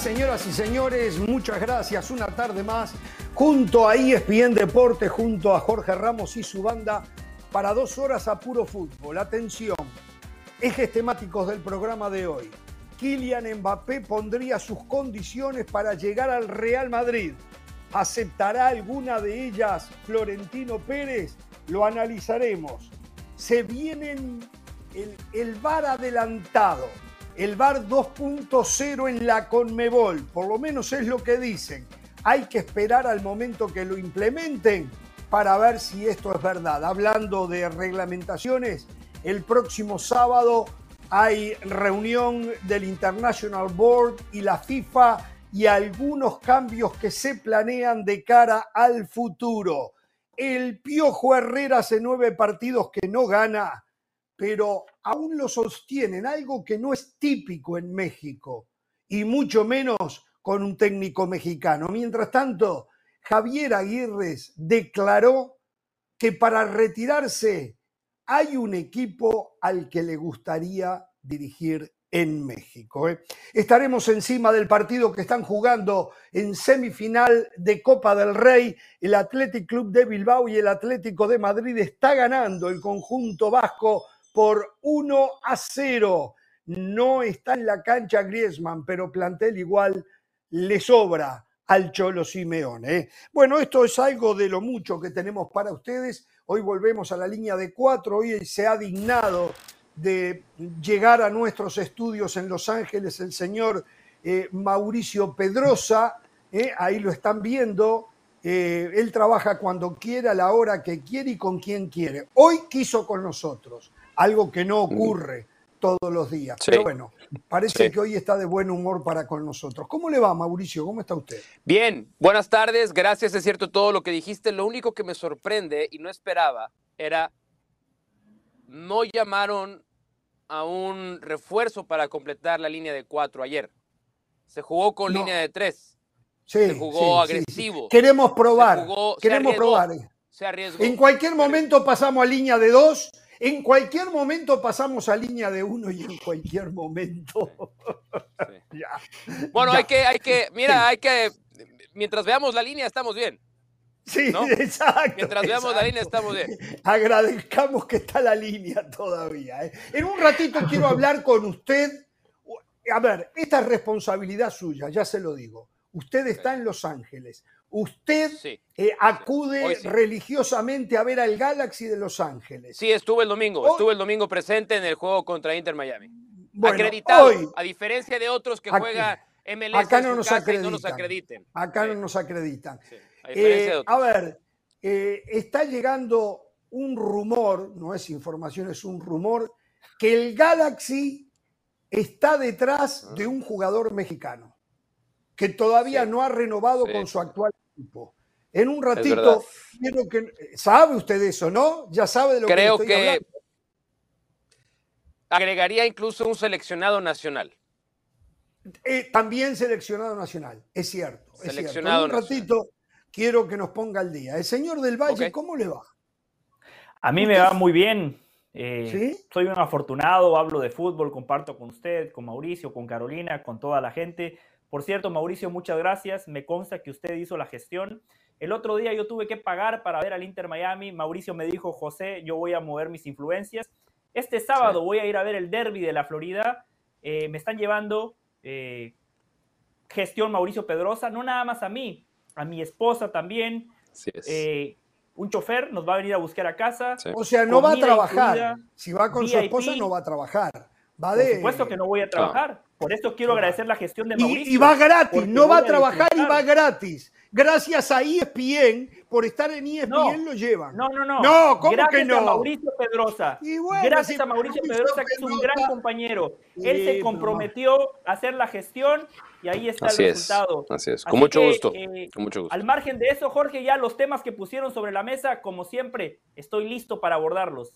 señoras y señores, muchas gracias. Una tarde más, junto a ESPN Deporte, junto a Jorge Ramos y su banda, para dos horas a puro fútbol. Atención, ejes temáticos del programa de hoy. Kylian Mbappé pondría sus condiciones para llegar al Real Madrid. ¿Aceptará alguna de ellas Florentino Pérez? Lo analizaremos. Se vienen el, el VAR adelantado el VAR 2.0 en la Conmebol, por lo menos es lo que dicen. Hay que esperar al momento que lo implementen para ver si esto es verdad. Hablando de reglamentaciones, el próximo sábado hay reunión del International Board y la FIFA y algunos cambios que se planean de cara al futuro. El Piojo Herrera hace nueve partidos que no gana pero aún lo sostienen, algo que no es típico en México, y mucho menos con un técnico mexicano. Mientras tanto, Javier Aguirre declaró que para retirarse hay un equipo al que le gustaría dirigir en México. ¿eh? Estaremos encima del partido que están jugando en semifinal de Copa del Rey. El Athletic Club de Bilbao y el Atlético de Madrid está ganando el conjunto vasco por 1 a 0. No está en la cancha Griezmann, pero plantel igual le sobra al Cholo Simeone. ¿eh? Bueno, esto es algo de lo mucho que tenemos para ustedes. Hoy volvemos a la línea de cuatro. Hoy se ha dignado de llegar a nuestros estudios en Los Ángeles el señor eh, Mauricio Pedrosa. ¿eh? Ahí lo están viendo. él trabaja cuando quiere, a la hora que quiere y con quien quiere. Hoy quiso con nosotros algo que no ocurre todos los días. Pero bueno, parece que hoy está de buen humor para con nosotros. ¿Cómo le va, Mauricio? ¿Cómo está usted? Bien, buenas tardes, gracias, es cierto todo lo que dijiste. Lo único que me sorprende y no esperaba era, no llamaron a un refuerzo para completar la línea de cuatro ayer. Se jugó con línea de tres. se jugó agresivo. Queremos probar. queremos probar. Se arriesgó. En cualquier momento pasamos a línea de dos en cualquier momento pasamos a línea de uno y en cualquier momento. bueno, hay que, hay que, mira, hay que, mientras veamos la línea estamos bien. Sí, exacto. Mientras veamos la línea estamos bien. Agradezcamos que está la línea todavía. ¿eh? En un ratito quiero hablar con usted. A ver, esta es responsabilidad suya, ya se lo digo. Usted está en Los Ángeles. Usted eh, acude religiosamente a ver al Galaxy de Los Ángeles. Sí, estuve el domingo. estuve el domingo presente en el juego contra Inter Miami. Acreditado, a diferencia de otros que juegan MLS acá no, nos acreditan, no nos acrediten. Acá no nos acreditan. Eh, a, ver, eh, está llegando un rumor, no es información, es un rumor, que el Galaxy está detrás ah. de un jugador mexicano que todavía no ha renovado con su actual equipo. En un ratito, quiero que. ¿Sabe usted eso, no? Ya sabe de lo Creo que, estoy que hablando. agregaría incluso un seleccionado nacional. Eh, también seleccionado nacional, es cierto. Seleccionado En un ratito quiero que nos ponga al día. El señor del Valle, ¿cómo le va? A mí me va muy bien. Eh, soy un afortunado, hablo de fútbol, comparto con usted, con Mauricio, con Carolina, con toda la gente. Por cierto, Mauricio, muchas gracias. Me consta que usted hizo la gestión. El otro día yo tuve que pagar para ver al Inter Miami. Mauricio me dijo, José, yo voy a mover mis influencias. Este sábado voy a ir a ver el derby de la Florida. Eh, me están llevando eh, gestión Mauricio Pedrosa, no nada más a mí, a mi esposa también. Eh, un chofer nos va a venir a buscar a casa. O sea, no va a trabajar. si va con su esposa, no va a trabajar. Va de... Por supuesto que no voy a trabajar. Por eso quiero agradecer la gestión de Mauricio. Y, va gratis, no va a trabajar y va gratis. Gracias a ESPN, por estar en ESPN lo llevan. No, no, no. No, ¿cómo que no? A Mauricio Pedrosa. gracias a Mauricio Pedrosa, que es un gran compañero. Él se comprometió a hacer la gestión y ahí está el resultado. así es, con mucho, gusto, eh, con mucho gusto. Al margen de eso, Jorge, ya los temas que pusieron sobre la mesa, como siempre, estoy listo para abordarlos.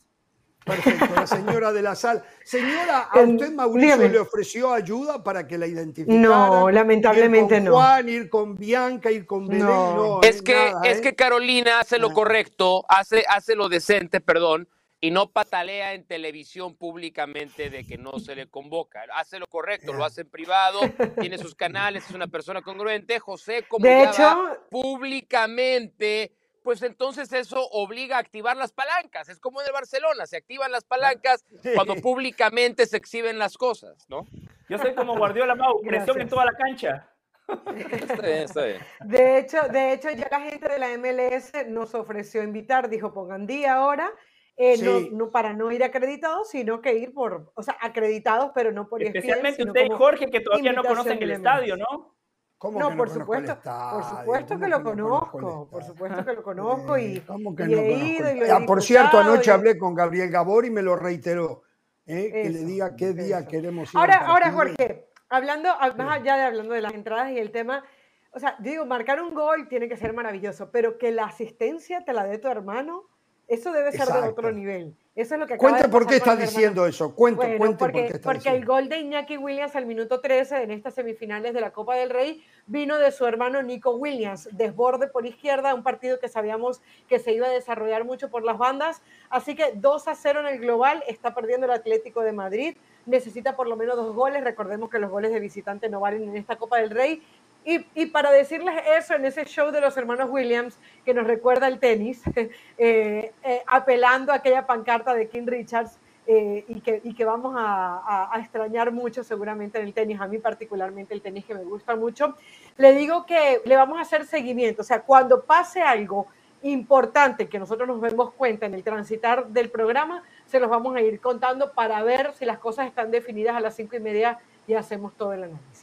Perfecto, la señora de la sal. Señora, ¿a usted Mauricio le ofreció ayuda para que la identificara? No, lamentablemente ir con Juan, ir con Bianca, ir con Belén, no. es, que, es ¿eh? que Carolina hace lo correcto, hace, hace lo decente, perdón, y no patalea en televisión públicamente de que no se le convoca. Hace lo correcto, lo hace en privado, tiene sus canales, es una persona congruente. José, como de hecho, públicamente, pues entonces eso obliga a activar las palancas. Es como en el Barcelona, se activan las palancas cuando públicamente se exhiben las cosas, ¿no? Yo soy como Guardiola Mau, presión en toda la cancha. Está bien, está bien. De hecho, de hecho, ya la gente de la MLS nos ofreció invitar, dijo, pongan día ahora eh, no, para no ir acreditados, sino que ir por, o sea, acreditados, pero no por Especialmente usted y Jorge, que todavía no conocen el estadio, ¿no? ¿Cómo no, por supuesto, por supuesto que lo conozco, por supuesto que lo conozco y, ¿cómo que no he ido y lo ah, Por cierto, anoche hablé con Gabriel Gabor y me lo reiteró, ¿eh? que le diga qué día queremos ir. Ahora, ahora Jorge, hablando, más allá de hablando de las entradas y el tema, o sea, digo, marcar un gol tiene que ser maravilloso, pero que la asistencia te la dé tu hermano, eso debe ser de otro nivel. Eso es lo que Cuente por qué está diciendo eso. Cuente, cuente porque, por qué está porque el gol de Iñaki Williams al minuto 13 en estas semifinales de la Copa del Rey vino de su hermano Nico Williams, desborde por izquierda, un partido que sabíamos que se iba a desarrollar mucho por las bandas. Así que 2 a 0 en el global, está perdiendo el Atlético de Madrid, necesita por lo menos dos goles. Recordemos que los goles de visitante no valen en esta Copa del Rey y, para decirles eso, en ese show de los hermanos Williams, que nos recuerda el tenis, eh, eh, apelando a aquella pancarta de King Richards, eh, y, que, vamos a, extrañar mucho seguramente en el tenis, a mí particularmente el tenis que me gusta mucho, le digo que le vamos a hacer seguimiento, o sea, cuando pase algo importante que nosotros nos vemos cuenta en el transitar del programa, se los vamos a ir contando para ver si las cosas están definidas a las cinco y media y hacemos todo el análisis.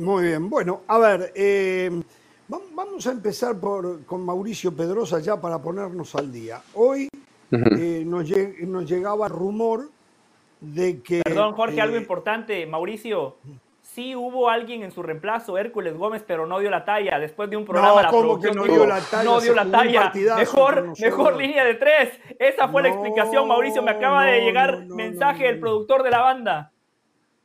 Muy bien, bueno, a ver, eh, vamos a empezar por, con Mauricio Pedrosa ya para ponernos al día. Hoy eh, nos, llegaba rumor de que... Perdón, Jorge, algo eh, importante, Mauricio. Sí hubo alguien en su reemplazo, Hércules Gómez, pero no dio la talla. Después de un programa, no, ¿cómo que no dio la talla? No dio la talla. Mejor, mejor línea de tres. Esa fue la explicación, Mauricio. Me acaba de llegar mensaje del productor de la banda.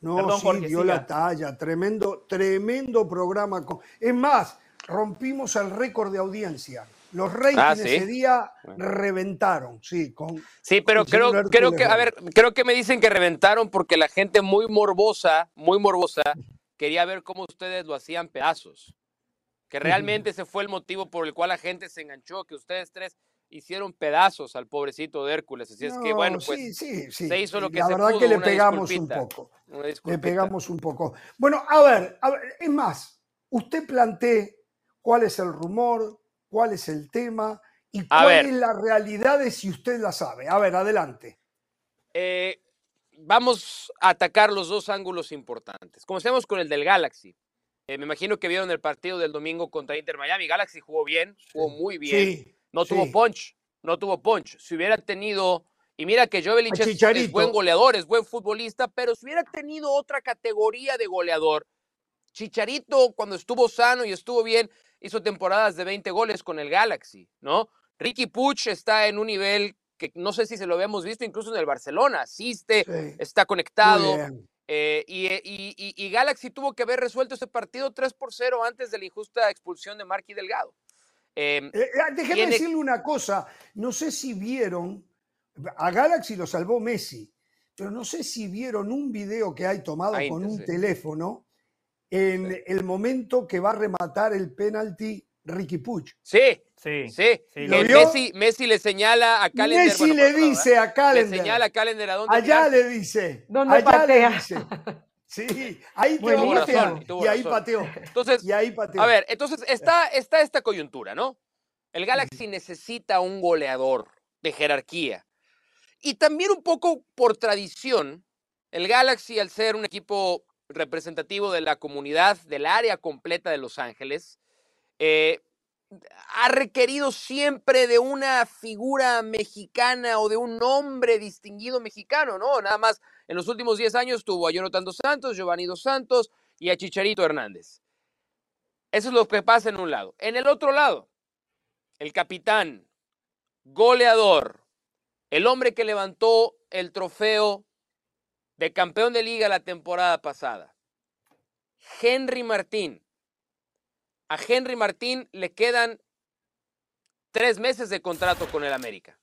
No, sí, dio la talla, tremendo, tremendo programa. Es más, rompimos el récord de audiencia. Los Reyes ah, ese día reventaron, sí, con. Sí, pero creo, creo que, a ver, creo que me dicen que reventaron porque la gente muy morbosa, muy morbosa, quería ver cómo ustedes lo hacían pedazos. Que realmente ese fue el motivo por el cual la gente se enganchó, que ustedes tres hicieron pedazos al pobrecito de Hércules. Así es que, bueno, pues se hizo lo que la se verdad que le pegamos un poco. Le pegamos un poco. Bueno, a ver, a ver, es más, usted plantee cuál es el rumor, cuál es el tema y cuál es la realidad de si usted la sabe. A ver, adelante. Eh, vamos a atacar los dos ángulos importantes. Comencemos con el del Galaxy. Eh, me imagino que vieron el partido del domingo contra Inter Miami. Galaxy jugó bien, jugó muy bien. Sí. No tuvo punch, no tuvo punch. Si hubiera tenido, y mira que Jovelich es, buen goleador, es buen futbolista, pero si hubiera tenido otra categoría de goleador, Chicharito cuando estuvo sano y estuvo bien, hizo temporadas de 20 goles con el Galaxy, ¿no? Ricky Puch está en un nivel que no sé si se lo habíamos visto incluso en el Barcelona, asiste, está conectado. Eh, y, y, Galaxy tuvo que haber resuelto ese partido 3 por 0 antes de la injusta expulsión de Marky Delgado. Em, eh, eh, déjeme decirle una cosa, no sé si vieron, a Galaxy lo salvó Messi, pero no sé si vieron un video que hay tomado con un teléfono en el momento que va a rematar el penalti Ricky Puch. Sí, sí, sí. Messi, Messi, le señala a Calender. Messi le dice a Calender. Le señala a Calender a dónde. Allá le dice. ¿Dónde allá le dice. Sí, ahí tuvo razón, y ahí pateó. Entonces, y ahí pateó. a ver, entonces está, está esta coyuntura, ¿no? El Galaxy necesita un goleador de jerarquía. Y también un poco por tradición, el Galaxy, al ser un equipo representativo de la comunidad, del área completa de Los Ángeles, eh, ha requerido siempre de una figura mexicana o de un nombre distinguido mexicano, ¿no? Nada más en los últimos 10 años tuvo a Jonathan Dos Santos, Giovanni Dos Santos y a Chicharito Hernández. Eso es lo que pasa en un lado. En el otro lado, el capitán, goleador, el hombre que levantó el trofeo de campeón de liga la temporada pasada, Henry Martín. A Henry Martín le quedan tres meses de contrato con el América.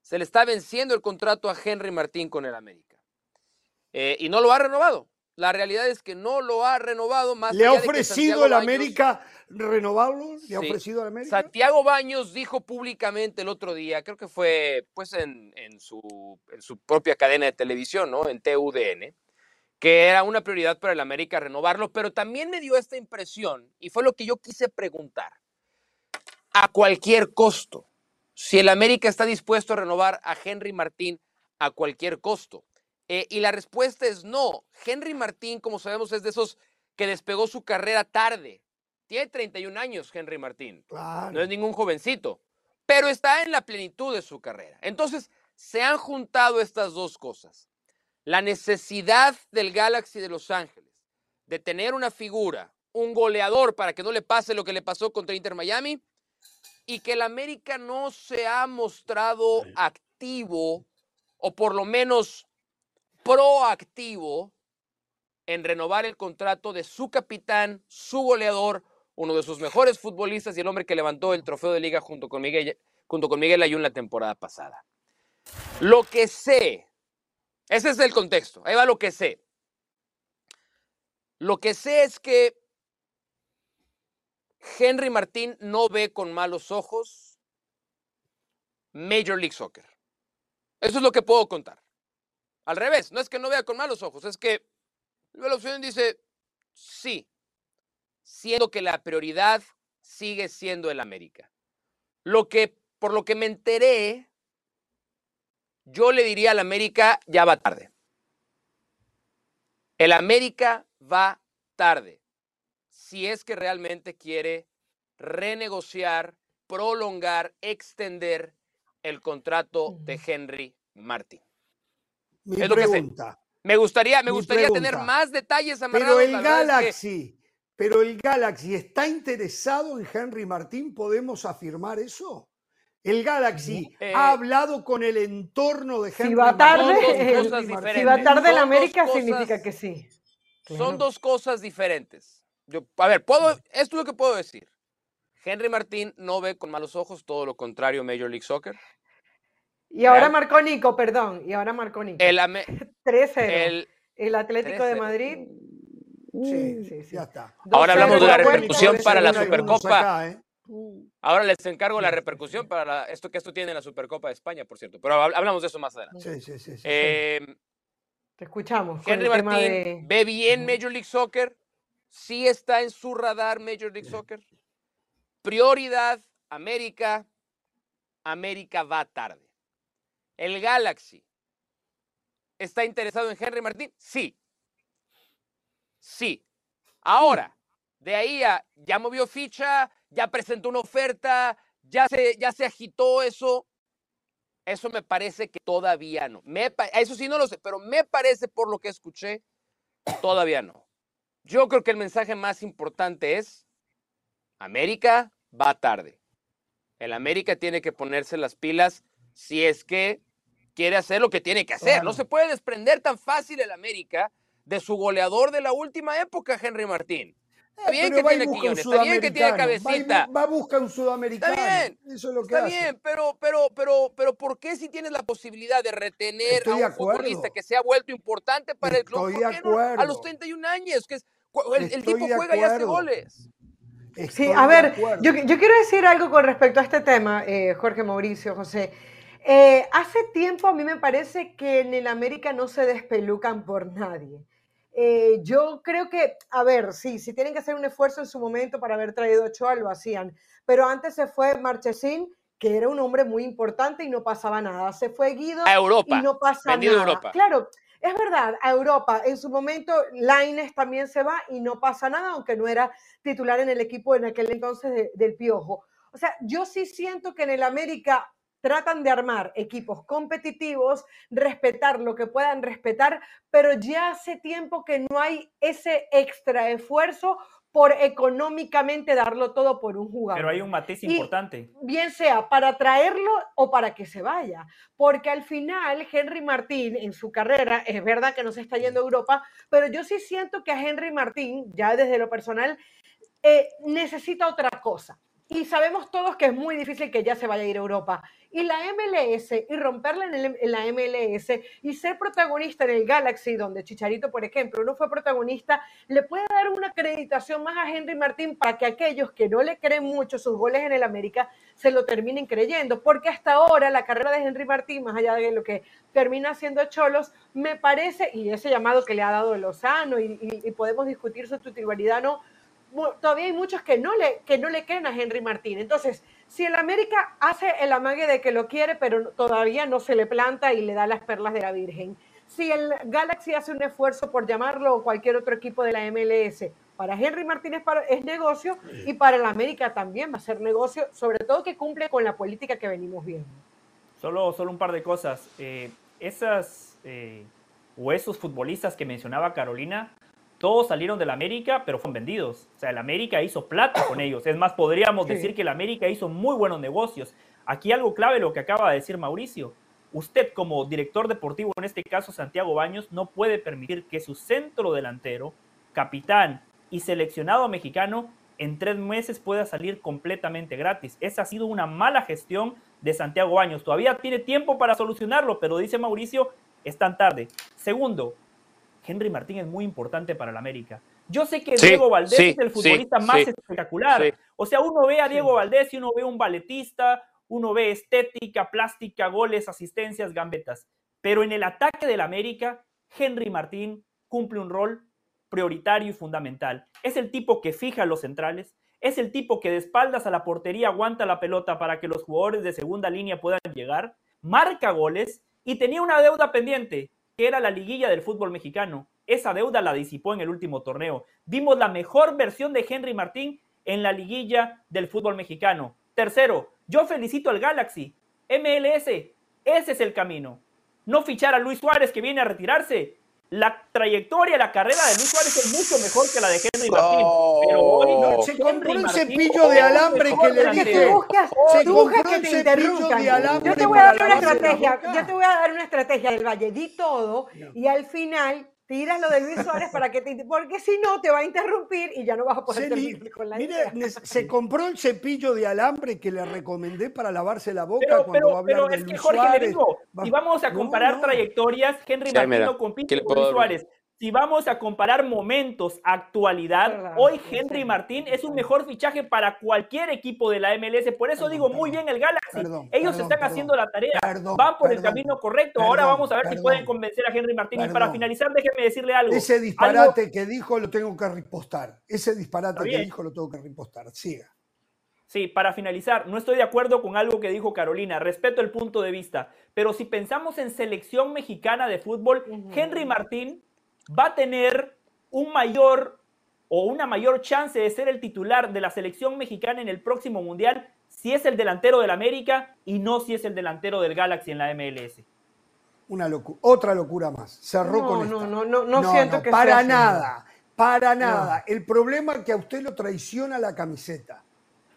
se le está venciendo el contrato a Henry Martín con el América. Eh, y no lo ha renovado. La realidad es que no lo ha renovado más. ¿Le ha ofrecido el América renovarlo? ¿Le ha ofrecido el América? Santiago Baños dijo públicamente el otro día, creo que fue pues en, su, en su propia cadena de televisión, ¿no? En TUDN, que era una prioridad para el América renovarlo, pero también me dio esta impresión, y fue lo que yo quise preguntar, a cualquier costo, si el América está dispuesto a renovar a Henry Martín a cualquier costo. Eh, y la respuesta es no. Henry Martín, como sabemos, es de esos que despegó su carrera tarde. Tiene 31 años Henry Martín. No es ningún jovencito, pero está en la plenitud de su carrera. Entonces, se han juntado estas dos cosas. La necesidad del Galaxy de Los Ángeles de tener una figura, un goleador para que no le pase lo que le pasó contra Inter Miami y que el América no se ha mostrado activo o por lo menos proactivo en renovar el contrato de su capitán, su goleador, uno de sus mejores futbolistas y el hombre que levantó el trofeo de liga junto con Miguel, junto con Miguel Ayun la temporada pasada. Lo que sé, ese es el contexto, ahí va lo que sé. Lo que sé es que Henry Martín no ve con malos ojos Major League Soccer. Eso es lo que puedo contar. Al revés, no es que no vea con malos ojos, es que la opción dice sí, siendo que la prioridad sigue siendo el América. Lo que, por lo que me enteré, yo le diría al América, ya va tarde. El América va tarde. Si es que realmente quiere renegociar, prolongar, extender el contrato de Henry Martín pregunta. Me gustaría, me gustaría tener más detalles Pero el Galaxy, pero el Galaxy está interesado en Henry Martín, ¿podemos afirmar eso? El Galaxy ha eh, hablado con el entorno de Henry si va tarde, Martín. Si va tarde en América significa que sí. Son dos cosas diferentes. Yo, a ver, puedo, esto es lo que puedo decir. Henry Martín no ve con malos ojos todo lo contrario Major League Soccer. Y ahora marcó Nico, perdón. Y ahora marcó Nico. El 3-0. El, Atlético de Madrid. Sí, sí, sí. Ya está. Ahora hablamos de la repercusión para la Supercopa. ¿eh? Ahora les encargo la repercusión para esto que esto tiene en la Supercopa de España, por cierto. Pero hablamos de eso más adelante. Sí, sí, sí. Em, Te escuchamos. Henry Martín ve bien Major League Soccer. Sí está en su radar Major League Soccer. Prioridad, América. América va tarde. ¿El Galaxy está interesado en Henry Martín? Sí. Sí. Ahora, de ahí a ya movió ficha, ya presentó una oferta, ya se, ya se agitó eso. Eso me parece que todavía no. Eso sí no lo sé, pero me parece por lo que escuché, todavía no. Yo creo que el mensaje más importante es, América va tarde. El América tiene que ponerse las pilas si es que quiere hacer lo que tiene que hacer. No se puede desprender tan fácil el América de su goleador de la última época, Henry Martín. Está bien que tiene Quiñones, está bien que tiene cabecita. Va, a buscar un sudamericano. Está bien, Eso es lo que está bien, pero, pero, pero, pero ¿por qué si tienes la posibilidad de retener a un futbolista que se ha vuelto importante para el club? a los 31 años, que es, el, tipo juega y hace goles. sí, a ver, yo, yo, quiero decir algo con respecto a este tema, eh, Jorge Mauricio, José. Eh, hace tiempo a mí me parece que en el América no se despelucan por nadie. Eh, yo creo que, a ver, sí, si tienen que hacer un esfuerzo en su momento para haber traído Ochoa, lo hacían. Pero antes se fue Marchesín, que era un hombre muy importante y no pasaba nada. Se fue Guido a Europa. y no pasa nada. Claro, es verdad, a Europa. En su momento, Laines también se va y no pasa nada, aunque no era titular en el equipo en aquel entonces del Piojo. O sea, yo sí siento que en el América tratan de armar equipos competitivos, respetar lo que puedan respetar, pero ya hace tiempo que no hay ese extra esfuerzo por económicamente darlo todo por un jugador. Pero hay un matiz importante. Bien sea para traerlo o para que se vaya. Porque al final, Henry Martín en su carrera, es verdad que no se está yendo a Europa, pero yo sí siento que a Henry Martín, ya desde lo personal, eh, necesita otra cosa y sabemos todos que es muy difícil que ya se vaya a ir a Europa. Y la MLS, y romperla en, la MLS, y ser protagonista en el Galaxy, donde Chicharito, por ejemplo, no fue protagonista, le puede dar una acreditación más a Henry Martín para que aquellos que no le creen mucho sus goles en el América se lo terminen creyendo. Porque hasta ahora la carrera de Henry Martín, más allá de lo que termina haciendo Cholos, me parece, y ese llamado que le ha dado Lozano, y, y podemos discutir su titularidad, no todavía hay muchos que no, le, que no le creen a Henry Martín. Entonces, si el América hace el amague de que lo quiere, pero todavía no se le planta y le da las perlas de la Virgen. Si el Galaxy hace un esfuerzo por llamarlo o cualquier otro equipo de la MLS, para Henry Martínez es negocio y para el América también va a ser negocio, sobre todo que cumple con la política que venimos viendo. Solo, solo un par de cosas. Eh, esas eh, o esos futbolistas que mencionaba Carolina todos salieron del América, pero fueron vendidos. O sea, el América hizo plata con ellos. Es más, podríamos decir que el América hizo muy buenos negocios. Aquí algo clave lo que acaba de decir Mauricio. Usted como director deportivo, en este caso Santiago Baños, no puede permitir que su centro delantero, capitán y seleccionado mexicano en tres meses pueda salir completamente gratis. Esa ha sido una mala gestión de Santiago Baños. Todavía tiene tiempo para solucionarlo, pero dice Mauricio, es tan tarde. Segundo, Henry Martín es muy importante para el América. Yo sé que Diego Valdés es el futbolista más espectacular. O sea, uno ve a Diego Valdés y uno ve un balletista, uno ve estética, plástica, goles, asistencias, gambetas. Pero en el ataque del América, Henry Martín cumple un rol prioritario y fundamental. Es el tipo que fija los centrales, es el tipo que de espaldas a la portería aguanta la pelota para que los jugadores de segunda línea puedan llegar, marca goles y tenía una deuda pendiente que era la liguilla del fútbol mexicano. Esa deuda la disipó en el último torneo. Vimos la mejor versión de Henry Martín en la liguilla del fútbol mexicano. Tercero, yo felicito al Galaxy. MLS, ese es el camino. No fichar a Luis Suárez que viene a retirarse. La trayectoria, la carrera de Luis Suárez es mucho mejor que la de Henry Martín. Pero hoy no, se compró un cepillo de alambre que le dije. Se compró que te interrumpan. Yo te voy a dar una estrategia. Yo te voy a dar una estrategia del Valle. Di todo y al final tiras lo de Luis Suárez para que te porque si no te va a interrumpir y ya no vas a poder terminar con la idea. se compró el cepillo de alambre que le recomendé para lavarse la boca cuando va a hablar pero de es que Jorge le digo, si vamos a comparar trayectorias, Henry Martín no compite con Luis Suárez. Si vamos a comparar momentos, actualidad, hoy Henry Martín es un mejor fichaje para cualquier equipo de la MLS. Por eso digo muy bien el Galaxy. Ellos están haciendo la tarea. van por el camino correcto. Ahora vamos a ver si pueden convencer a Henry Martín. Y para finalizar, déjeme decirle algo. Ese disparate que dijo lo tengo que ripostar. Ese disparate que dijo lo tengo que ripostar. Siga. Sí, para finalizar, no estoy de acuerdo con algo que dijo Carolina, respeto el punto de vista, pero si pensamos en selección mexicana de fútbol, Henry Martín va a tener un mayor o una mayor chance de ser el titular de la selección mexicana en el próximo mundial si es el delantero del América y no si es el delantero del Galaxy en la MLS. Una locura, otra locura más. Cerró no, con no, no, no, no, siento que para nada, para nada. El problema es que a usted lo traiciona la camiseta.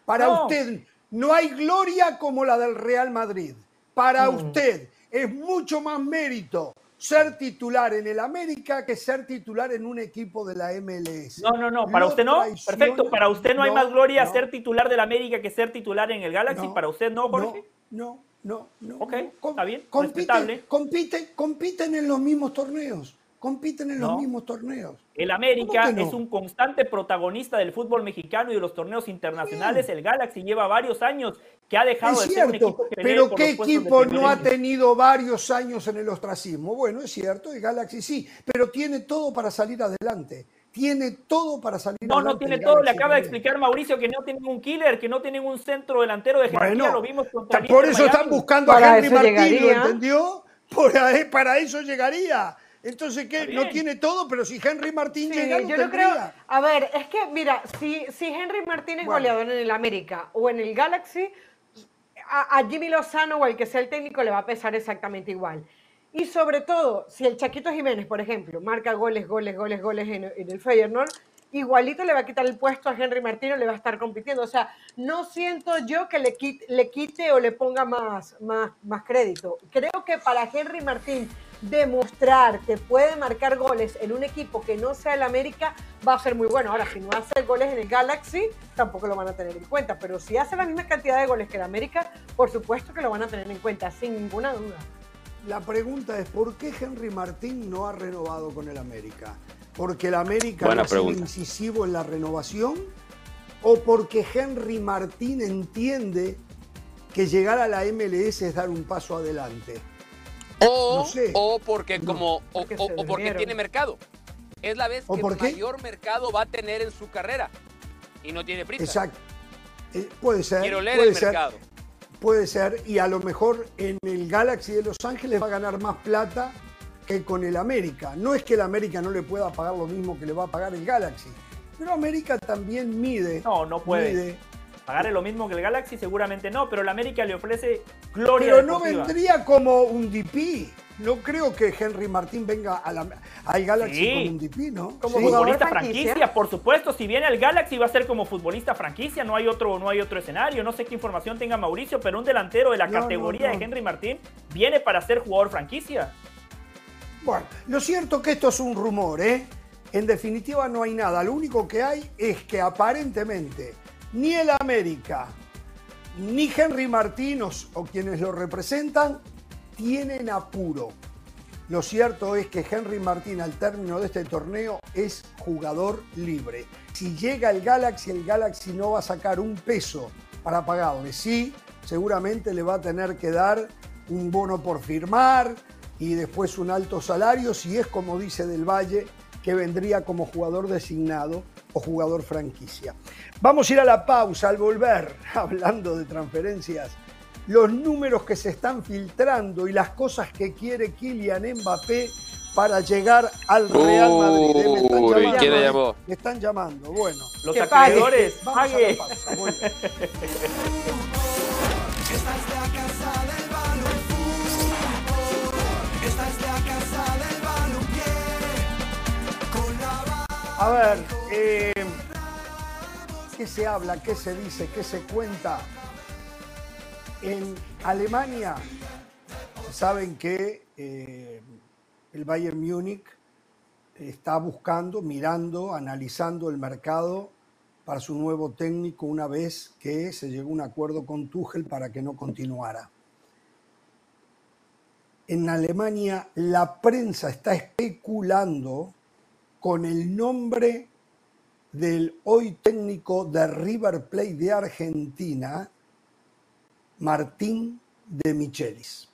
Para usted no hay gloria como la del Real Madrid. Para mm. usted es mucho más mérito ser titular en el América que ser titular en un equipo de la MLS. No, no, no, para usted no. Perfecto, para usted no, hay más gloria ser titular del América que ser titular en el Galaxy. para usted no, Jorge. No, no, no. Ok, está bien. Compiten, compiten, compiten en los mismos torneos compiten en los mismos torneos. El América es un constante protagonista del fútbol mexicano y de los torneos internacionales. El Galaxy lleva varios años que ha dejado de ser un equipo que Pero ¿qué equipo no ha tenido varios años en el ostracismo? Bueno, es cierto, el Galaxy sí, pero tiene todo para salir adelante. Tiene todo para salir no, adelante. No, no tiene todo. Le acaba de explicar Mauricio que no tienen un killer, que no tienen un centro delantero de jerarquía. lo vimos contra Por eso están buscando a Henry Martín, ¿lo entendió? para eso llegaría. Entonces, ¿qué? No tiene todo, pero si Henry Martín llega, yo no creo. A ver, es que, mira, si, si Henry Martín es goleador en el América o en el Galaxy, a, Jimmy Lozano o el que sea el técnico le va a pesar exactamente igual. Y sobre todo, si el Chaquito Jiménez, por ejemplo, marca goles, goles, goles, goles en, el Feyenoord, igualito le va a quitar el puesto a Henry Martín o le va a estar compitiendo. O sea, no siento yo que le quite, le quite o le ponga más, más, más crédito. Creo que para Henry Martín demostrar que puede marcar goles en un equipo que no sea el América, va a ser muy bueno. Ahora, si no hace goles en el Galaxy, tampoco lo van a tener en cuenta. Pero si hace la misma cantidad de goles que el América, por supuesto que lo van a tener en cuenta, sin ninguna duda. La pregunta es, ¿por qué Henry Martín no ha renovado con el América? ¿Porque el América no ha sido incisivo en la renovación? ¿O porque Henry Martín entiende que llegar a la MLS es dar un paso adelante? O, o porque como o, porque tiene mercado. Es la vez que mayor mercado va a tener en su carrera y no tiene prisa. Exacto. Eh, puede ser. Quiero leer puede el mercado. Puede ser, y a lo mejor en el Galaxy de Los Ángeles va a ganar más plata que con el América. No es que el América no le pueda pagar lo mismo que le va a pagar el Galaxy, pero América también mide. No, no puede. Pagarle lo mismo que el Galaxy seguramente no, pero el América le ofrece gloria. Pero no vendría como un DP. No creo que Henry Martín venga a la, al Galaxy como un DP, ¿no? Como futbolista franquicia? por supuesto. Si viene al Galaxy va a ser como futbolista franquicia, no hay otro, no hay otro escenario. No sé qué información tenga Mauricio, pero un delantero de la categoría de Henry Martín viene para ser jugador franquicia. Bueno, lo cierto que esto es un rumor, ¿eh? En definitiva no hay nada. Lo único que hay es que aparentemente ni el América, ni Henry Martínez o quienes lo representan tienen apuro. Lo cierto es que Henry Martín al término de este torneo es jugador libre. Si llega el Galaxy, el Galaxy no va a sacar un peso para pagarle. Sí, seguramente le va a tener que dar un bono por firmar y después un alto salario, si es como dice Del Valle, que vendría como jugador designado o jugador franquicia. Vamos a ir a la pausa al volver, hablando de transferencias, los números que se están filtrando y las cosas que quiere Kylian Mbappé para llegar al Real Madrid. ¿eh? Me están llamando. ¿Quién le llamó? Me están llamando. Bueno, los acreedores, Vamos pague. A ver, eh, ¿qué se habla? ¿Qué se dice? ¿Qué se cuenta? En Alemania saben que eh, el Bayern Múnich está buscando, mirando, analizando el mercado para su nuevo técnico una vez que se llegó a un acuerdo con Tuchel para que no continuara. En Alemania la prensa está especulando con el nombre del hoy técnico de River Plate de Argentina, Martín de Michelis.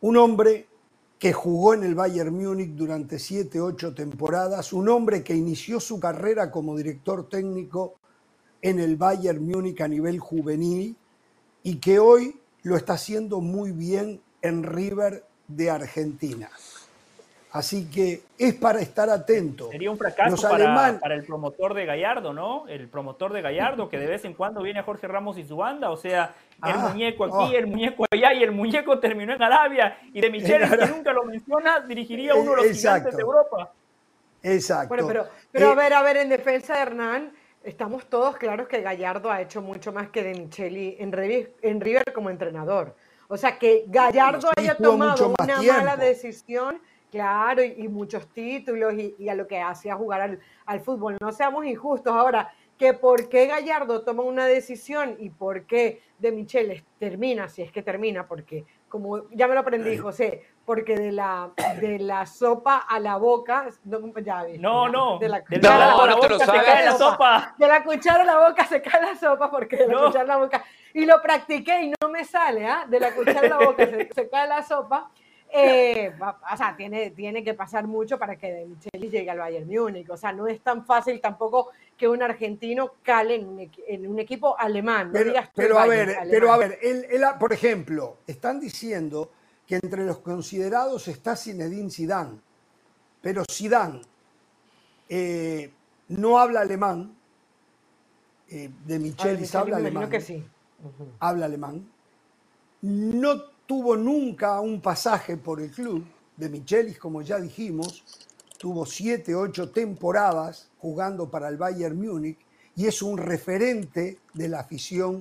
Un hombre que jugó en el Bayern Múnich durante siete, ocho temporadas, un hombre que inició su carrera como director técnico en el Bayern Múnich a nivel juvenil y que hoy lo está haciendo muy bien en River de Argentina. Así que es para estar atento. Sería un fracaso para, para, el promotor de Gallardo, ¿no? El promotor de Gallardo, que de vez en cuando viene a Jorge Ramos y su banda. O sea, el ah, muñeco aquí, oh. el muñeco allá, y el muñeco terminó en Arabia. Y de Michelis, que nunca lo menciona, dirigiría uno de los gigantes de Europa. Exacto. Bueno, pero, pero a eh, ver, a ver, en defensa de Hernán, estamos todos claros que Gallardo ha hecho mucho más que de Micheli en, en River como entrenador. O sea, que Gallardo haya tomado una mala decisión Claro, y, muchos títulos y, a lo que hacía jugar al, fútbol. No seamos injustos. Ahora, que por qué Gallardo toma una decisión y por qué De Micheles termina, si es que termina, porque como ya me lo aprendí, José, porque de la, de la sopa a la boca, no, ya no, no, de la cuchara a la boca se cae la sopa. De la cuchara a la boca se cae la sopa porque de la cuchara a la boca, y lo practiqué y no me sale, ¿ah? De la cuchara a la boca se cae la sopa eh, o sea, tiene, tiene que pasar mucho para que De Michelis llegue al Bayern Múnich. O sea, no es tan fácil tampoco que un argentino cale en un, equipo alemán. pero, a ver, pero a ver, por ejemplo, están diciendo que entre los considerados está Zinedine Zidane, pero Zidane eh, no habla alemán. Eh, de Michelis habla alemán. Que sí. Habla alemán. No tuvo nunca un pasaje por el club de Michelis, como ya dijimos, tuvo siete, ocho temporadas jugando para el Bayern Múnich y es un referente de la afición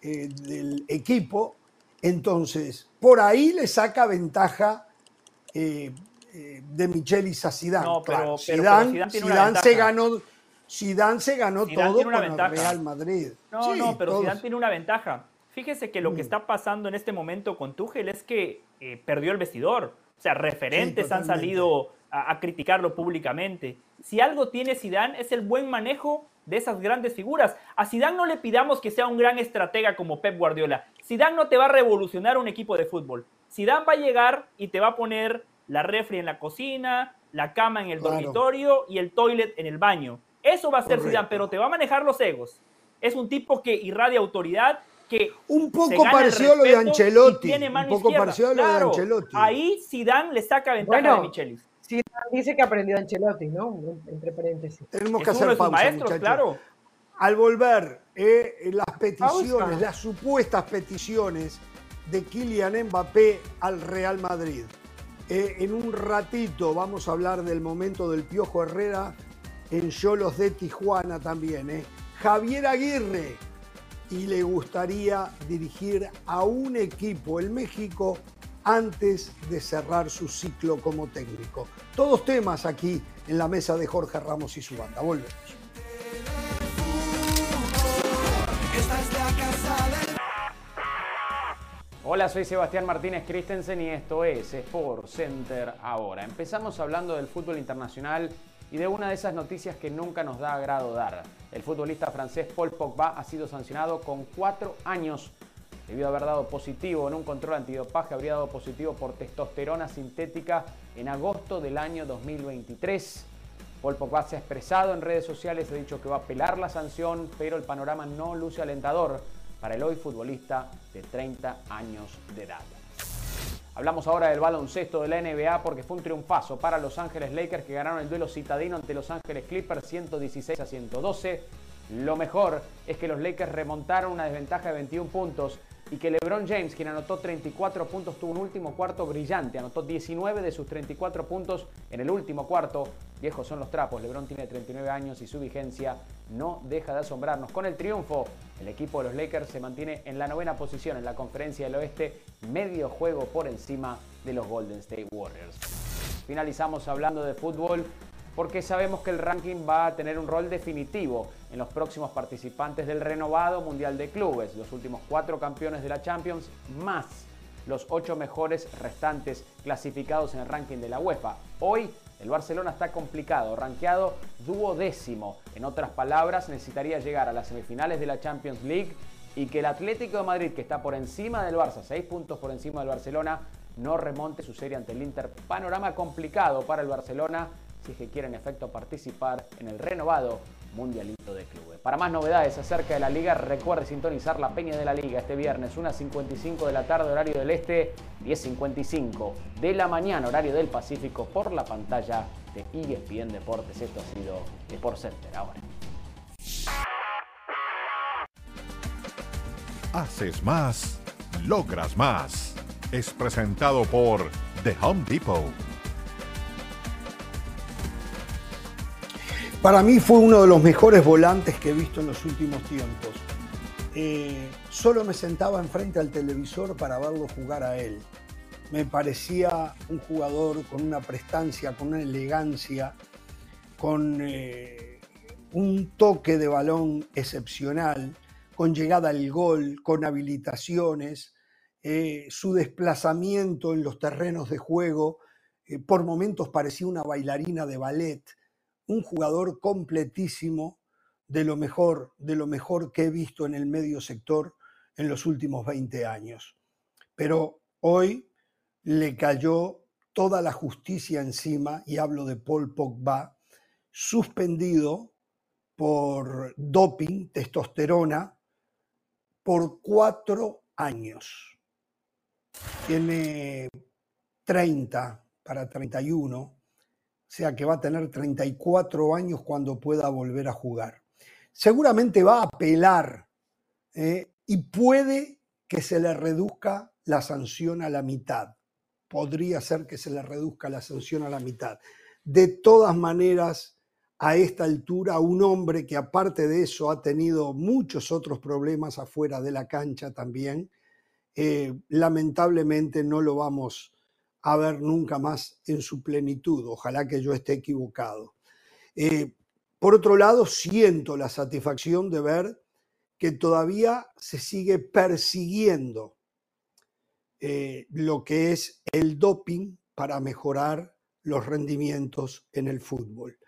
eh, del equipo. Entonces, por ahí le saca ventaja eh, eh, de Michelis a Zidane. No, pero, Zidane, se ganó, Zidane se ganó todo con el Real Madrid. No, no, pero Zidane tiene una ventaja. Fíjese que lo que mm. está pasando en este momento con Tuchel es que eh, perdió el vestidor. O sea, referentes han salido a, criticarlo públicamente. Si algo tiene Zidane es el buen manejo de esas grandes figuras. A Zidane no le pidamos que sea un gran estratega como Pep Guardiola. Zidane no te va a revolucionar un equipo de fútbol. Zidane va a llegar y te va a poner la refri en la cocina, la cama en el dormitorio y el toilet en el baño. Eso va a ser Zidane, pero te va a manejar los egos. Es un tipo que irradia autoridad, que un poco parecido a lo de Ancelotti. un poco parecido a lo de Ancelotti. Ahí Zidane le saca ventaja a Michelis. Zidane dice que aprendió Ancelotti, ¿no? Entre paréntesis. Tenemos que hacer pausa, maestros, claro. Al volver, eh, las peticiones, las supuestas peticiones de Kylian Mbappé al Real Madrid. Eh, en un ratito vamos a hablar del momento del Piojo Herrera en Cholos de Tijuana también. ¿eh? Javier Aguirre y le gustaría dirigir a un equipo, el México, antes de cerrar su ciclo como técnico. Todos temas aquí en la mesa de Jorge Ramos y su banda. Volvemos. Hola, soy Sebastián Martínez Christensen y esto es Sport Center ahora. Empezamos hablando del fútbol internacional y de una de esas noticias que nunca nos da agrado dar. El futbolista francés Paul Pogba ha sido sancionado con cuatro años debido a haber dado positivo en un control antidopaje, habría dado positivo por testosterona sintética en agosto del año 2023. Paul Pogba se ha expresado en redes sociales, ha dicho que va a apelar la sanción, pero el panorama no luce alentador para el hoy futbolista de 30 años de edad. Hablamos ahora del baloncesto de la NBA porque fue un triunfazo para Los Ángeles Lakers que ganaron el duelo citadino ante Los Ángeles Clippers 116 a 112. Lo mejor es que los Lakers remontaron una desventaja de 21 puntos y que LeBron James, quien anotó 34 puntos, tuvo un último cuarto brillante. Anotó 19 de sus 34 puntos en el último cuarto. Viejos son los trapos. LeBron tiene 39 años y su vigencia no deja de asombrarnos. Con el triunfo, el equipo de los Lakers se mantiene en la novena posición en la conferencia del oeste, medio juego por encima de los Golden State Warriors. Finalizamos hablando de fútbol porque sabemos que el ranking va a tener un rol definitivo en los próximos participantes del renovado Mundial de Clubes, los últimos cuatro campeones de la Champions, más los ocho mejores restantes clasificados en el ranking de la UEFA. Hoy el Barcelona está complicado, rankeado duodécimo. En otras palabras, necesitaría llegar a las semifinales de la Champions League y que el Atlético de Madrid, que está por encima del Barça, seis puntos por encima del Barcelona, no remonte su serie ante el Inter. Panorama complicado para el Barcelona si es que quiere en efecto participar en el renovado Mundialito de Clubes. Para más novedades acerca de la liga, recuerde sintonizar la Peña de la Liga este viernes, 1.55 de la tarde, horario del Este, 10.55 de la mañana, horario del Pacífico, por la pantalla de ESPN Deportes. Esto ha sido Sport Center ahora. Haces más, logras más. Es presentado por The Home Depot. Para mí fue uno de los mejores volantes que he visto en los últimos tiempos. Eh, solo me sentaba enfrente al televisor para verlo jugar a él. Me parecía un jugador con una prestancia, con una elegancia, con eh, un toque de balón excepcional, con llegada al gol, con habilitaciones, eh, su desplazamiento en los terrenos de juego, por momentos parecía una bailarina de ballet un jugador completísimo de lo mejor, de lo mejor que he visto en el medio sector en los últimos 20 años. Pero hoy le cayó toda la justicia encima, y hablo de Paul Pogba, suspendido por doping, testosterona, por cuatro años. Tiene 30 para 31 o sea que va a tener 34 años cuando pueda volver a jugar. Seguramente va a apelar ¿eh? y puede que se le reduzca la sanción a la mitad. Podría ser que se le reduzca la sanción a la mitad. De todas maneras, a esta altura, un hombre que aparte de eso ha tenido muchos otros problemas afuera de la cancha también, eh, lamentablemente no lo vamos a ver nunca más en su plenitud. Ojalá que yo esté equivocado. Eh, por otro lado, siento la satisfacción de ver que todavía se sigue persiguiendo eh, lo que es el doping para mejorar los rendimientos en el fútbol.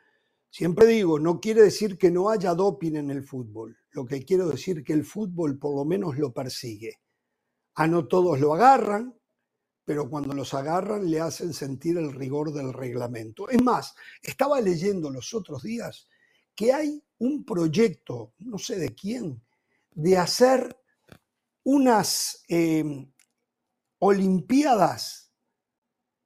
Siempre digo, no quiere decir que no haya doping en el fútbol, lo que quiero decir que el fútbol por lo menos lo persigue. A no todos lo agarran, pero cuando los agarran le hacen sentir el rigor del reglamento. Es más, estaba leyendo los otros días que hay un proyecto, no sé de quién, de hacer unas em, Olimpiadas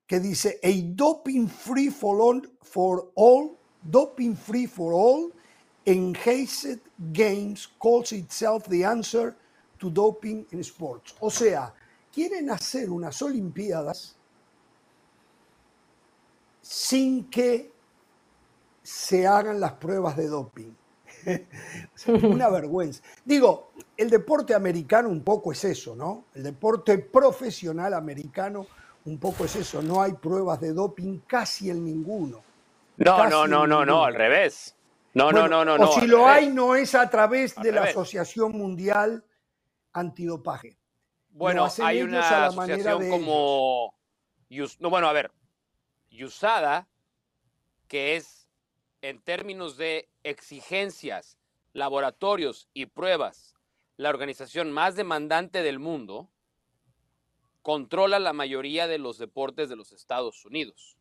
que dice a doping free for all, for all, doping free for all, enhanced games calls itself the answer to doping in sports. O sea, quieren hacer unas Olimpiadas sin que se hagan las pruebas de doping. Una vergüenza. Digo, el deporte americano un poco es eso, ¿no? El deporte profesional americano un poco es eso. No hay pruebas de doping casi en ninguno. No, no, no, no, no, al revés. No, no, no, no. O si lo hay, no es a través de la Asociación Mundial Antidopaje. Bueno, hay una asociación como... No, bueno, a ver, USADA, que es en términos de exigencias, laboratorios y pruebas, la organización más demandante del mundo, controla la mayoría de los deportes de los Estados Unidos.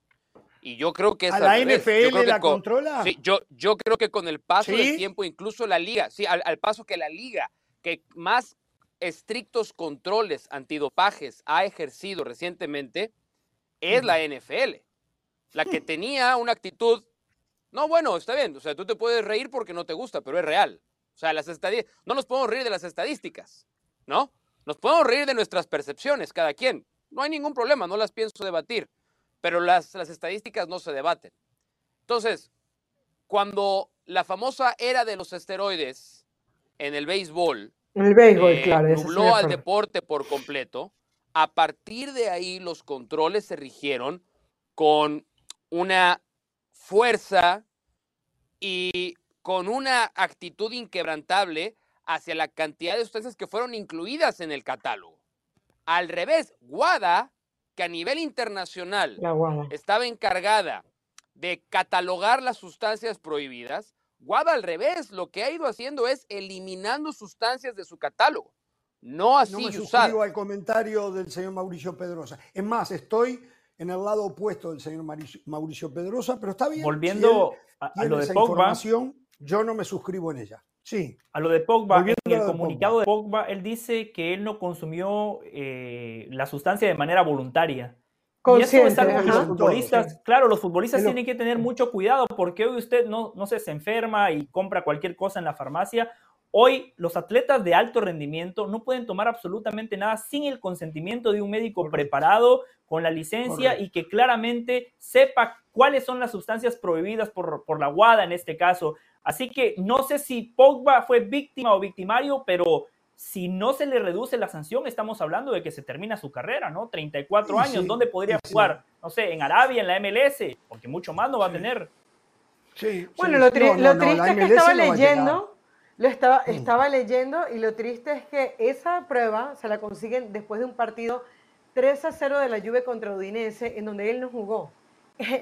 Y yo creo que es ¿A la NFL la controla? Sí, yo, yo creo que con el paso del tiempo, incluso la liga, sí, al, paso que la liga, que más estrictos controles antidopajes ha ejercido recientemente, es la NFL. La que tenía una actitud no, bueno, está bien. O sea, tú te puedes reír porque no te gusta, pero es real. O sea, las estadísticas, no nos podemos reír de las estadísticas, ¿no? Nos podemos reír de nuestras percepciones, cada quien. No hay ningún problema, no las pienso debatir, pero las, las estadísticas no se debaten. Entonces, cuando la famosa era de los esteroides en el béisbol, el béisbol, eh, claro, nubló al deporte por completo, a partir de ahí los controles se rigieron con una fuerza y con una actitud inquebrantable hacia la cantidad de sustancias que fueron incluidas en el catálogo. Al revés, WADA, que a nivel internacional estaba encargada de catalogar las sustancias prohibidas, WADA al revés, lo que ha ido haciendo es eliminando sustancias de su catálogo. No así no me suscribo al comentario del señor Mauricio Pedrosa. Es más, estoy en el lado opuesto del señor Mauricio Pedrosa, pero está bien. Volviendo a, lo de Pogba. Yo no me suscribo en ella. Sí. A lo de Pogba, en el comunicado de Pogba, él dice que él no consumió eh, la sustancia de manera voluntaria. Y eso es algo que los futbolistas, claro, los futbolistas tienen que tener mucho cuidado porque hoy usted no, no se, se enferma y compra cualquier cosa en la farmacia. Hoy los atletas de alto rendimiento no pueden tomar absolutamente nada sin el consentimiento de un médico preparado con la licencia y que claramente sepa cuáles son las sustancias prohibidas por, por la WADA en este caso. Así que no sé si Pogba fue víctima o victimario, pero si no se le reduce la sanción, estamos hablando de que se termina su carrera, ¿no? 34 años, ¿dónde podría jugar? No sé, en Arabia, en la MLS, porque mucho más no va a tener. Sí, bueno, lo, triste es que estaba leyendo lo estaba, estaba leyendo y lo triste es que esa prueba se la consiguen después de un partido 3 a 0 de la Juve contra Udinese, en donde él no jugó.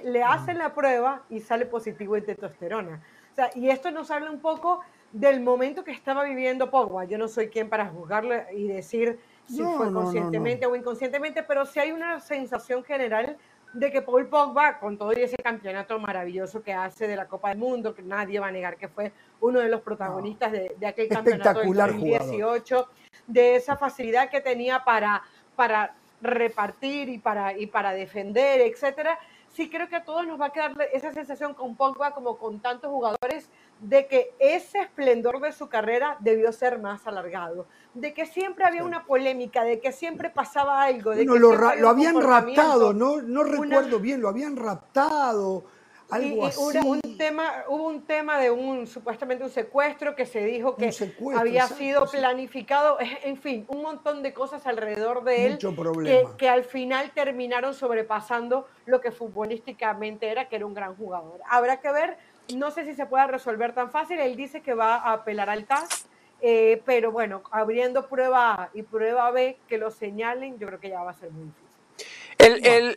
Le hacen la prueba y sale positivo en testosterona. O sea, y esto nos habla un poco del momento que estaba viviendo Pogba. Yo no soy quien para juzgarlo y decir si fue conscientemente o inconscientemente, pero sí hay una sensación general de que Paul Pogba, con todo ese campeonato maravilloso que hace de la Copa del Mundo, que nadie va a negar que fue uno de los protagonistas de, aquel campeonato del 2018, de esa facilidad que tenía para, para repartir y para, y para defender, etcétera. Sí creo que a todos nos va a quedar esa sensación con Pogba como con tantos jugadores de que ese esplendor de su carrera debió ser más alargado, de que siempre había una polémica, de que siempre pasaba algo. De que lo, lo habían raptado, no, no recuerdo bien, lo habían raptado, Algo así. un tema, hubo un tema de un supuestamente un secuestro que se dijo que había sido planificado, en fin, un montón de cosas alrededor de él que, que, al final terminaron sobrepasando lo que futbolísticamente era, que era un gran jugador. Habrá que ver, no sé si se pueda resolver tan fácil, él dice que va a apelar al TAS, eh, pero bueno, abriendo prueba A y prueba B que lo señalen, yo creo que ya va a ser muy difícil.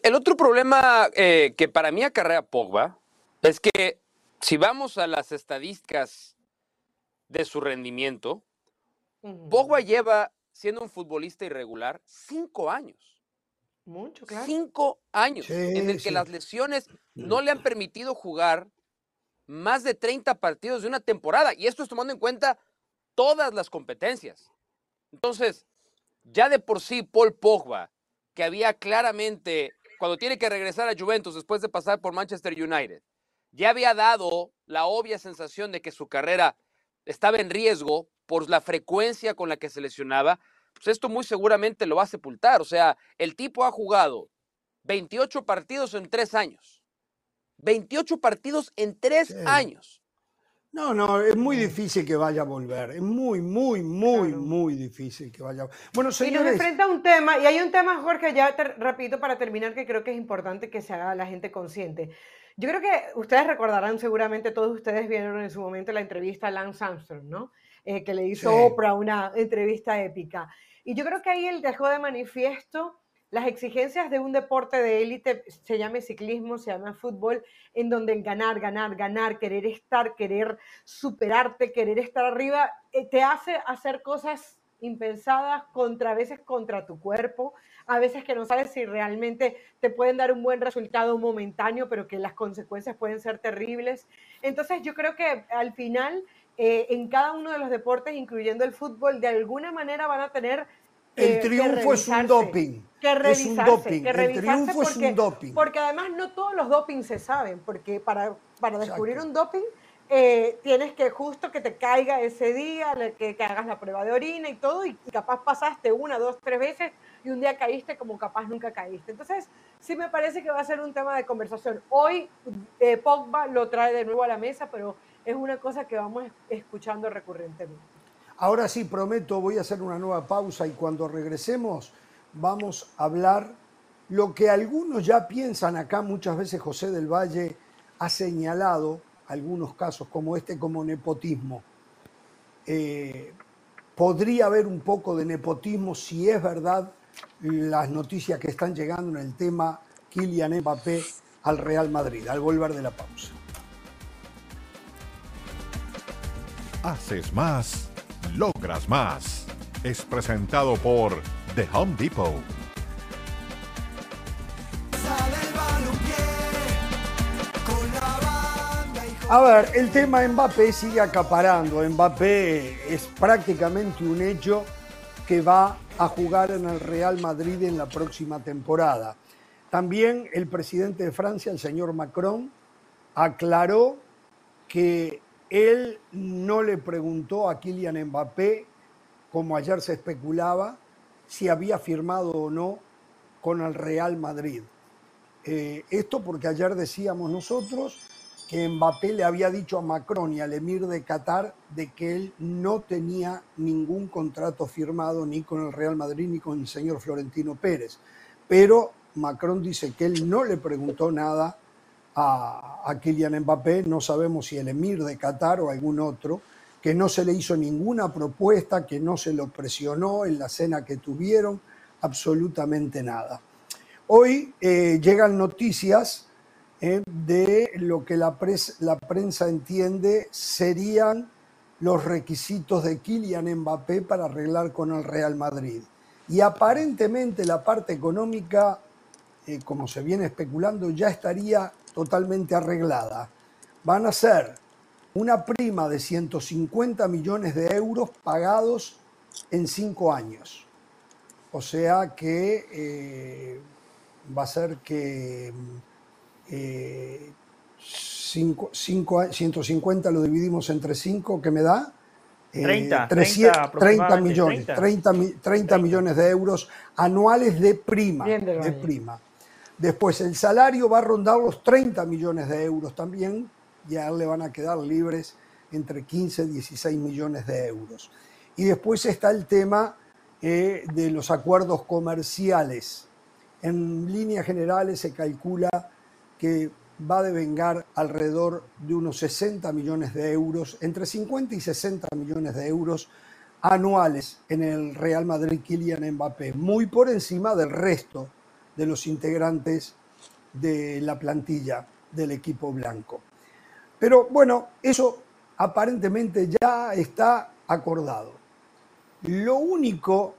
El, otro problema eh, que para mí acarrea Pogba es que si vamos a las estadísticas de su rendimiento, Pogba lleva siendo un futbolista irregular cinco años. Mucho, claro. Cinco años en el que las lesiones no le han permitido jugar más de 30 partidos de una temporada. Y esto es tomando en cuenta todas las competencias. Entonces, ya de por sí Paul Pogba, que había claramente, cuando tiene que regresar a Juventus después de pasar por Manchester United, ya había dado la obvia sensación de que su carrera estaba en riesgo por la frecuencia con la que se lesionaba, pues esto muy seguramente lo va a sepultar. O sea, el tipo ha jugado 28 partidos en tres años. 28 partidos en tres años. No, no, es muy difícil que vaya a volver. Es muy, muy, muy, muy difícil que vaya a volver. Bueno, señores... Y nos enfrenta a un tema, y hay un tema, Jorge, ya te repito para terminar, que creo que es importante que se haga la gente consciente. Yo creo que ustedes recordarán, seguramente todos ustedes vieron en su momento la entrevista a Lance Armstrong, ¿no? Eh, que le hizo Oprah una entrevista épica. Y yo creo que ahí él dejó de manifiesto las exigencias de un deporte de élite, se llama ciclismo, se llama fútbol, en donde el ganar, ganar, ganar, querer estar, querer superarte, querer estar arriba, eh, te hace hacer cosas impensadas contra a veces contra tu cuerpo, a veces que no sabes si realmente te pueden dar un buen resultado momentáneo, pero que las consecuencias pueden ser terribles. Entonces yo creo que al final eh, en cada uno de los deportes, incluyendo el fútbol, de alguna manera van a tener el triunfo es un doping. Que es un doping. Que el triunfo porque, es un doping. Porque además no todos los dopings se saben, porque para, para descubrir un doping eh, tienes que justo que te caiga ese día, que, que, hagas la prueba de orina y todo, y, capaz pasaste una, dos, tres veces y un día caíste como capaz nunca caíste. Entonces, sí me parece que va a ser un tema de conversación. Hoy eh, Pogba lo trae de nuevo a la mesa, pero es una cosa que vamos escuchando recurrentemente. Ahora sí, prometo, voy a hacer una nueva pausa y cuando regresemos vamos a hablar lo que algunos ya piensan acá, muchas veces José del Valle ha señalado algunos casos como este como nepotismo. Eh, podría haber un poco de nepotismo si es verdad las noticias que están llegando en el tema Kylian Mbappé al Real Madrid, al volver de la pausa. Haces más logras más. Es presentado por The Home Depot. A ver, el tema Mbappé sigue acaparando. Mbappé es prácticamente un hecho que va a jugar en el Real Madrid en la próxima temporada. También el presidente de Francia, el señor Macron, aclaró que él no le preguntó a Kylian Mbappé, como ayer se especulaba, si había firmado o no con el Real Madrid. Eh, esto porque ayer decíamos nosotros que Mbappé le había dicho a Macron y al emir de Qatar de que él no tenía ningún contrato firmado ni con el Real Madrid ni con el señor Florentino Pérez. Pero Macron dice que él no le preguntó nada a, Kylian Mbappé, no sabemos si el emir de Qatar o algún otro, que no se le hizo ninguna propuesta, que no se lo presionó en la cena que tuvieron, absolutamente nada. Hoy eh, llegan noticias eh, de lo que la, prensa entiende serían los requisitos de Kylian Mbappé para arreglar con el Real Madrid. Y aparentemente la parte económica, eh, como se viene especulando, ya estaría totalmente arreglada. Van a ser una prima de 150 millones de euros pagados en cinco años. O sea que eh, va a ser que 150 eh, lo dividimos entre 5, que me da 30, 30, millones, 30. millones de euros anuales de prima. De prima. Después el salario va a rondar los 30 millones de euros también, ya le van a quedar libres entre 15 y 16 millones de euros. Y después está el tema eh, de los acuerdos comerciales. En líneas generales se calcula que va a devengar alrededor de unos 60 millones de euros, entre 50 y 60 millones de euros anuales en el Real Madrid Kylian Mbappé, muy por encima del resto de los integrantes de la plantilla del equipo blanco. Pero bueno, eso aparentemente ya está acordado. Lo único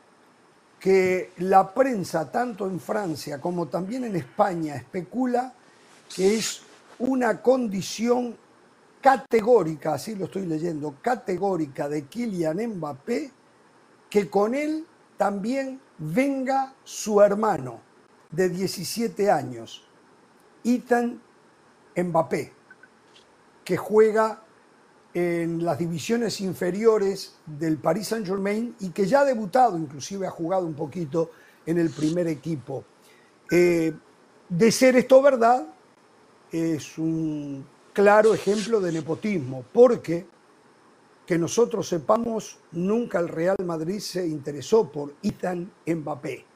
que la prensa, tanto en Francia como también en España, especula que es una condición categórica, así lo estoy leyendo, categórica de Kylian Mbappé, que con él también venga su hermano de 17 años, Ethan Mbappé, que juega en las divisiones inferiores del Paris Saint-Germain y que ya ha debutado, inclusive ha jugado un poquito en el primer equipo. Eh, de ser esto verdad, es un claro ejemplo de nepotismo, porque que nosotros sepamos, nunca el Real Madrid se interesó por Ethan Mbappé.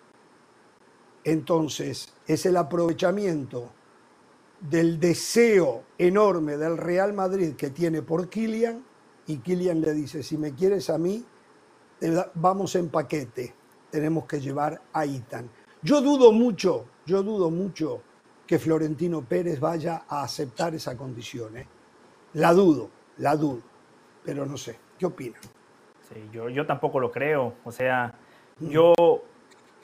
Entonces, es el aprovechamiento del deseo enorme del Real Madrid que tiene por Kylian y Kylian le dice, si me quieres a mí, vamos en paquete, tenemos que llevar a Ethan. Yo dudo mucho, yo dudo mucho que Florentino Pérez vaya a aceptar esa condición. ¿eh? La dudo, la dudo, pero no sé, ¿qué opina? Sí, yo, yo tampoco lo creo. O sea, mm. yo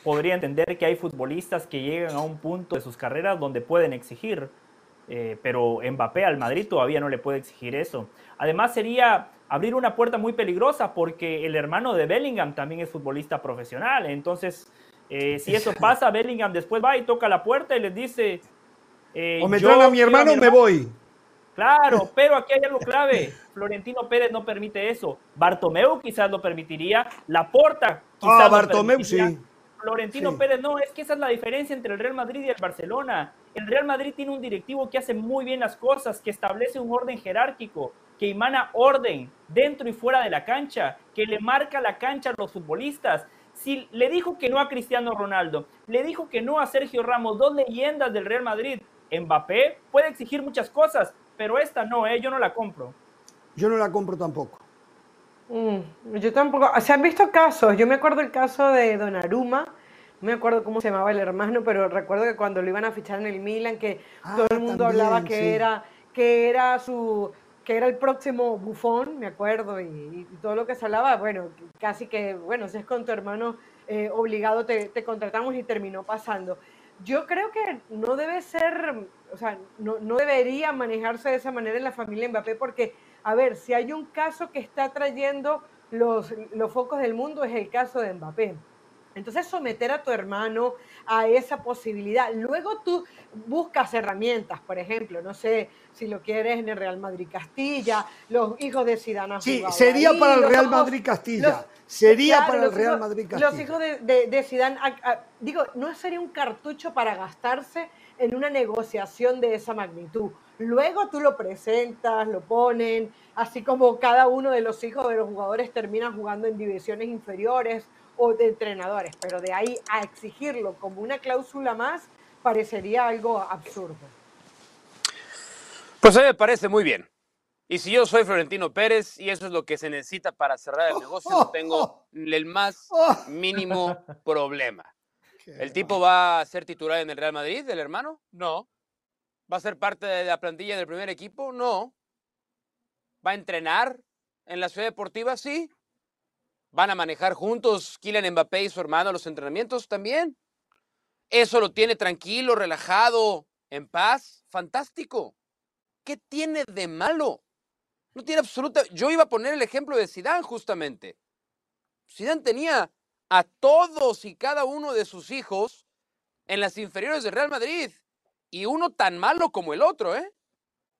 podría entender que hay futbolistas que llegan a un punto de sus carreras donde pueden exigir, eh, pero Mbappé al Madrid todavía no le puede exigir eso. Además sería abrir una puerta muy peligrosa porque el hermano de Bellingham también es futbolista profesional. Entonces, eh, si eso pasa, Bellingham después va y toca la puerta y les dice... Eh, o me traen a mi hermano o me voy. Claro, pero aquí hay algo clave. Florentino Pérez no permite eso. Bartomeu quizás lo permitiría. Laporta quizás ah, Bartomeu sí. Florentino Pérez no, es que esa es la diferencia entre el Real Madrid y el Barcelona. El Real Madrid tiene un directivo que hace muy bien las cosas, que establece un orden jerárquico, que emana orden dentro y fuera de la cancha, que le marca la cancha a los futbolistas, si le dijo que no a Cristiano Ronaldo, le dijo que no a Sergio Ramos, dos leyendas del Real Madrid, Mbappé puede exigir muchas cosas, pero esta no, ¿eh? yo no la compro. Yo no la compro tampoco. Mm, yo tampoco. Se han visto casos. Yo me acuerdo el caso de Donnarumma. No me acuerdo cómo se llamaba el hermano, pero recuerdo que cuando lo iban a fichar en el Milan, que ah, todo el mundo hablaba que era que era su que era el próximo bufón, me acuerdo, y, todo lo que se hablaba, bueno, casi que, bueno, si es con tu hermano eh, obligado, te, contratamos y terminó pasando. Yo creo que no debe ser, o sea, no, no debería manejarse de esa manera en la familia Mbappé, porque, a ver, si hay un caso que está trayendo los, los focos del mundo, es el caso de Mbappé. Entonces, someter a tu hermano a esa posibilidad. Luego tú buscas herramientas, por ejemplo, no sé si lo quieres en el Real Madrid Castilla, los hijos de Zidane Sí, sería para el Real Madrid Castilla. sería para el Real Madrid Castilla. Los hijos de, de, Zidane, digo, no sería un cartucho para gastarse en una negociación de esa magnitud. Luego tú lo presentas, lo ponen, así como cada uno de los hijos de los jugadores termina jugando en divisiones inferiores o de entrenadores, pero de ahí a exigirlo como una cláusula más parecería algo absurdo. Pues a mí me parece muy bien. Y si yo soy Florentino Pérez y eso es lo que se necesita para cerrar el negocio, no tengo el más mínimo problema. ¿El tipo va a ser titular en el Real Madrid, el hermano? No. ¿Va a ser parte de la plantilla del primer equipo? No. ¿Va a entrenar en la ciudad deportiva? Sí. ¿Van a manejar juntos Kylian Mbappé y su hermano los entrenamientos también? ¿Eso lo tiene tranquilo, relajado, en paz? Fantástico. ¿Qué tiene de malo? No tiene absoluta. Yo iba a poner el ejemplo de Sidán justamente. Sidán tenía a todos y cada uno de sus hijos en las inferiores de Real Madrid y uno tan malo como el otro, ¿eh?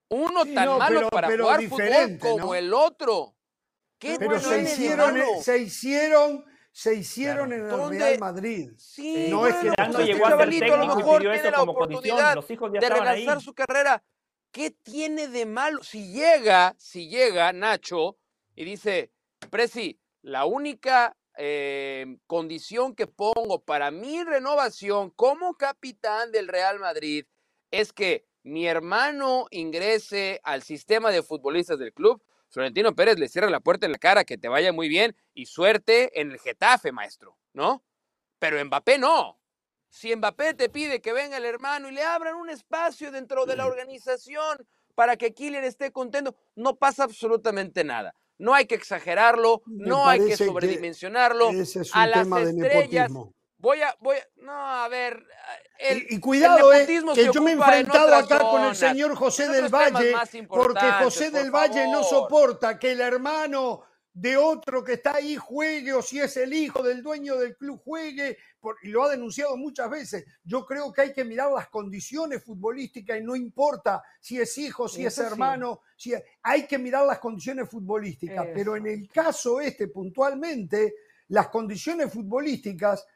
Uno tan malo para jugar fútbol como el otro pero se hicieron, se hicieron, se hicieron en el Real Madrid. Sí, no es que este llegó a a lo mejor tiene la oportunidad Los hijos de relanzar su carrera. ¿Qué tiene de malo? Si llega, si llega Nacho y dice, Presi, la única eh, condición que pongo para mi renovación como capitán del Real Madrid es que mi hermano ingrese al sistema de futbolistas del club, Florentino Pérez le cierra la puerta en la cara, que te vaya muy bien y suerte en el Getafe, maestro, ¿no? Pero Mbappé no. Si Mbappé te pide que venga el hermano y le abran un espacio dentro de la organización para que Kylian esté contento, no pasa absolutamente nada. No hay que exagerarlo, no hay que sobredimensionarlo. a las estrellas, Voy a, voy a, no, a ver. y, cuidado, eh, que yo me he enfrentado acá con el señor José del Valle, porque José del Valle no soporta que el hermano de otro que está ahí juegue o si es el hijo del dueño del club juegue, y lo ha denunciado muchas veces. Yo creo que hay que mirar las condiciones futbolísticas y no importa si es hijo, si es hermano, si hay que mirar las condiciones futbolísticas. Pero en el caso este puntualmente, las condiciones futbolísticas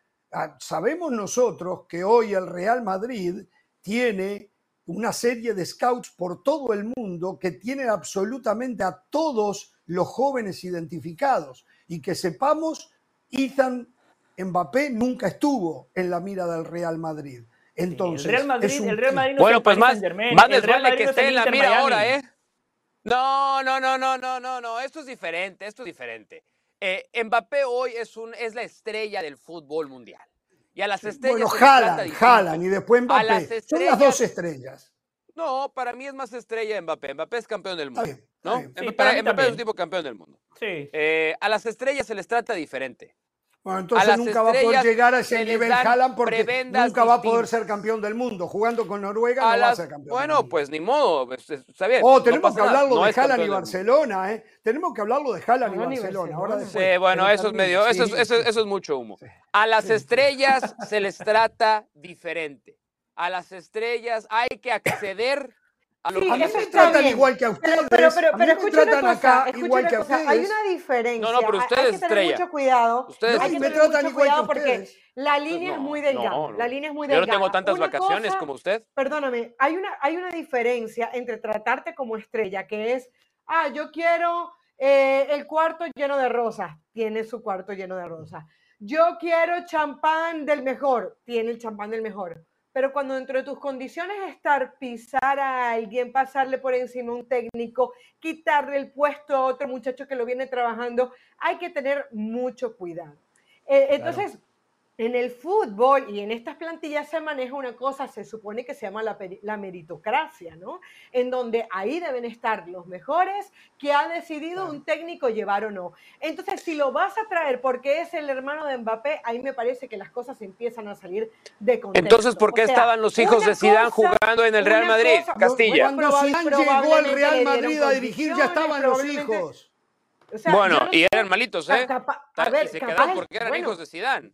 sabemos nosotros que hoy el Real Madrid tiene una serie de scouts por todo el mundo que tienen absolutamente a todos los jóvenes identificados y que sepamos, Ethan Mbappé nunca estuvo en la mira del Real Madrid. Entonces, el Real Madrid, el Real Madrid no bueno, pues más, más les vale que esté en la mira ahora, ¿eh? No, no, no, no, no, no, no, esto es diferente, esto es diferente. Eh, Mbappé hoy es, un, es la estrella del fútbol mundial. Y a las estrellas. Bueno, jalan, jalan, y después Mbappé. Son las dos estrellas. No, para mí es más estrella Mbappé. Mbappé es campeón del mundo. ¿no? Mbappé, es un tipo campeón del mundo. Sí. Eh, a las estrellas se les trata diferente. Bueno, entonces nunca va a poder llegar a ese nivel Haaland porque nunca va a poder ser campeón del mundo. Jugando con Noruega no va a ser campeón. Bueno, pues ni modo, está bien. Oh, tenemos que hablarlo de Haaland y Barcelona, ¿eh? Tenemos que hablarlo de Haaland y Barcelona. Ahora sí, bueno, eso es medio, eso, eso, eso es mucho humo. A las estrellas se les trata diferente. A las estrellas hay que acceder a, sí, mí me tratan igual que a ustedes. Pero, pero, pero, a mí me tratan acá igual que a ustedes. Hay una diferencia. No, no, pero ustedes, hay que tener mucho cuidado. Ustedes hay que me tratan mucho cuidado porque la línea es muy delgada. La línea es muy delgada. Yo no tengo tantas vacaciones como usted. Perdóname, hay una, hay una diferencia entre tratarte como estrella, que es, ah, yo quiero eh, el cuarto lleno de rosas. Tiene su cuarto lleno de rosas. Yo quiero champán del mejor. Tiene el champán del mejor pero cuando dentro de tus condiciones estar pisar a alguien, pasarle por encima a un técnico, quitarle el puesto a otro muchacho que lo viene trabajando, hay que tener mucho cuidado. Eh, entonces, en el fútbol y en estas plantillas se maneja una cosa, se supone que se llama la, meritocracia, ¿no? En donde ahí deben estar los mejores que ha decidido un técnico llevar o no. Entonces, si lo vas a traer porque es el hermano de Mbappé, ahí me parece que las cosas empiezan a salir de contexto. Entonces, ¿por qué estaban los hijos de Zidane jugando en el Real Madrid, Castilla? Cuando Zidane llegó al Real Madrid a dirigir, ya estaban los hijos. bueno, y eran malitos, ¿eh? A ver, y se quedaron porque eran hijos de Zidane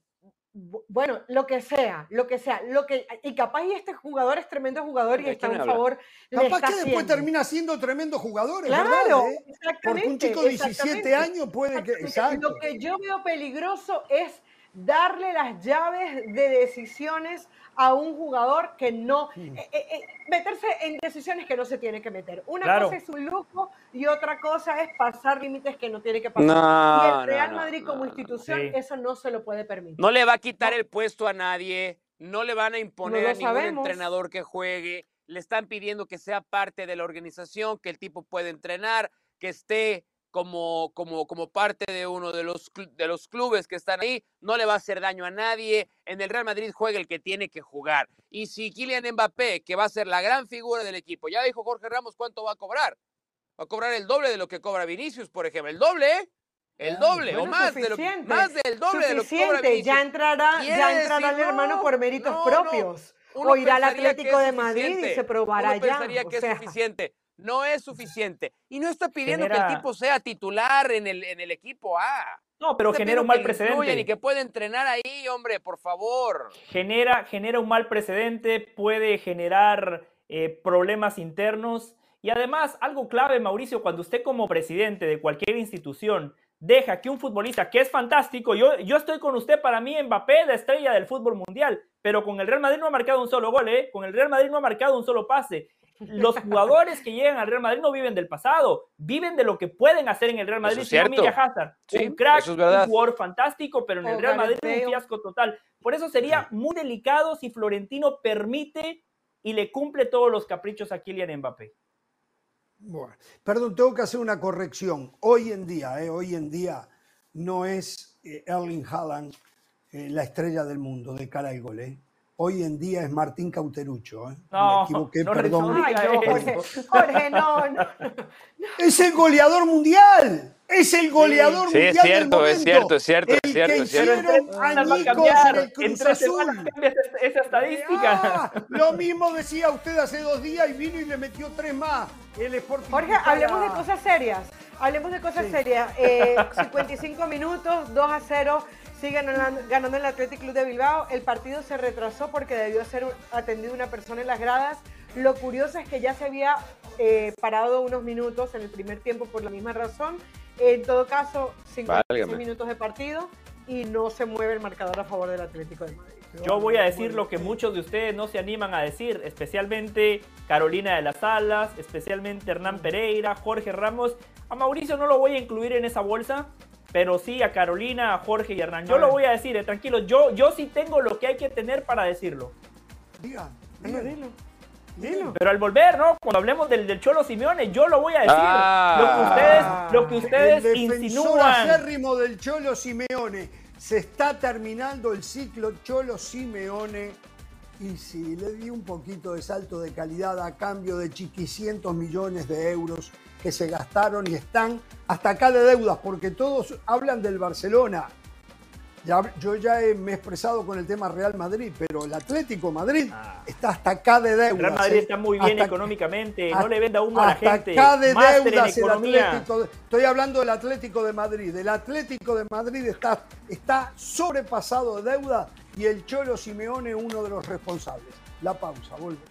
bueno, lo que sea, lo que sea, lo que y capaz y este jugador es tremendo jugador y está a favor. Capaz que después termina siendo tremendo jugador, claro, ¿verdad? Eh? Porque un chico de 17 años puede que. Lo que yo veo peligroso es darle las llaves de decisiones a un jugador que no, eh, eh, eh, meterse en decisiones que no se tiene que meter. Una cosa es un lujo y otra cosa es pasar límites que no tiene que pasar. y el Real Madrid como institución eso no se lo puede permitir. No le va a quitar el puesto a nadie, no le van a imponer a ningún entrenador que juegue, le están pidiendo que sea parte de la organización, que el tipo puede entrenar, que esté como, como, como parte de uno de los, de los clubes que están ahí, no le va a hacer daño a nadie. En el Real Madrid juega el que tiene que jugar. Y si Kylian Mbappé, que va a ser la gran figura del equipo, ya dijo Jorge Ramos cuánto va a cobrar. Va a cobrar el doble de lo que cobra Vinicius, por ejemplo. El doble, ¿eh? El doble o más, de lo, más del doble de lo que cobra Vinicius. Ya entrará, ya entrará el hermano por méritos propios. o irá al Atlético de Madrid y se probará ya. pensaría que es suficiente no es suficiente. Y no está pidiendo que el tipo sea titular en el, en el equipo A. No, pero genera un mal precedente. Y que puede entrenar ahí, hombre, por favor. Genera, genera un mal precedente, puede generar eh, problemas internos. Y además, algo clave, Mauricio, cuando usted como presidente de cualquier institución deja que un futbolista que es fantástico, yo, yo estoy con usted, para mí Mbappé la estrella del fútbol mundial, pero con el Real Madrid no ha marcado un solo gol, ¿eh? con el Real Madrid no ha marcado un solo pase. Los jugadores que llegan al Real Madrid no viven del pasado, viven de lo que pueden hacer en el Real Madrid. Eso es cierto. Hazard, un crack, un jugador fantástico, pero en el Real Madrid un fiasco total. Por eso sería muy delicado si Florentino permite y le cumple todos los caprichos a Kylian Mbappé. Bueno, perdón, tengo que hacer una corrección. Hoy en día, eh, hoy en día no es eh, Erling Haaland eh, la estrella del mundo de cara al gol. Hoy en día es Martín Cauterucho. ¿eh? No, Me equivoqué, perdón. Jorge, no, no, Es el goleador mundial. Es el goleador sí, mundial. Sí, es cierto, es cierto, es cierto, el es cierto. Que es cierto. hicieron añicos en el Cruz Azul. esa estadística. Ah, lo mismo decía usted hace dos días y vino y le metió tres más. El Sporting Jorge, hablemos de cosas serias. Hablemos de cosas serias. Eh, 55 minutos, 2 a 0 sigue ganando el Athletic Club de Bilbao. El partido se retrasó porque debió ser atendido una persona en las gradas. Lo curioso es que ya se había eh, parado unos minutos en el primer tiempo por la misma razón. En todo caso, 56 minutos de partido y no se mueve el marcador a favor del Atlético de Madrid. Yo voy a decir lo que muchos de ustedes no se animan a decir, especialmente Carolina de las Alas, especialmente Hernán Pereira, Jorge Ramos. A Mauricio no lo voy a incluir en esa bolsa, pero sí a Carolina, a Jorge y Hernán. Yo lo voy a decir, eh, tranquilo, yo, yo sí tengo lo que hay que tener para decirlo. Diga, dilo, dilo. Pero al volver, ¿no? Cuando hablemos del, del Cholo Simeone, yo lo voy a decir. lo que ustedes, lo que ustedes el insinúan. acérrimo del Cholo Simeone. Se está terminando el ciclo Cholo Simeone. Y si le di un poquito de salto de calidad a cambio de chiquicientos millones de euros que se gastaron y están hasta acá de deudas, porque todos hablan del Barcelona. Ya, yo ya me he expresado con el tema Real Madrid, pero el Atlético Madrid ah. está hasta acá de deudas. Real Madrid está muy bien económicamente, no le venda humo a la gente. Hasta acá de deudas el Atlético. Estoy hablando del Atlético de Madrid. El Atlético de Madrid está, está sobrepasado de deuda y el Cholo Simeone uno de los responsables. La pausa, volvemos.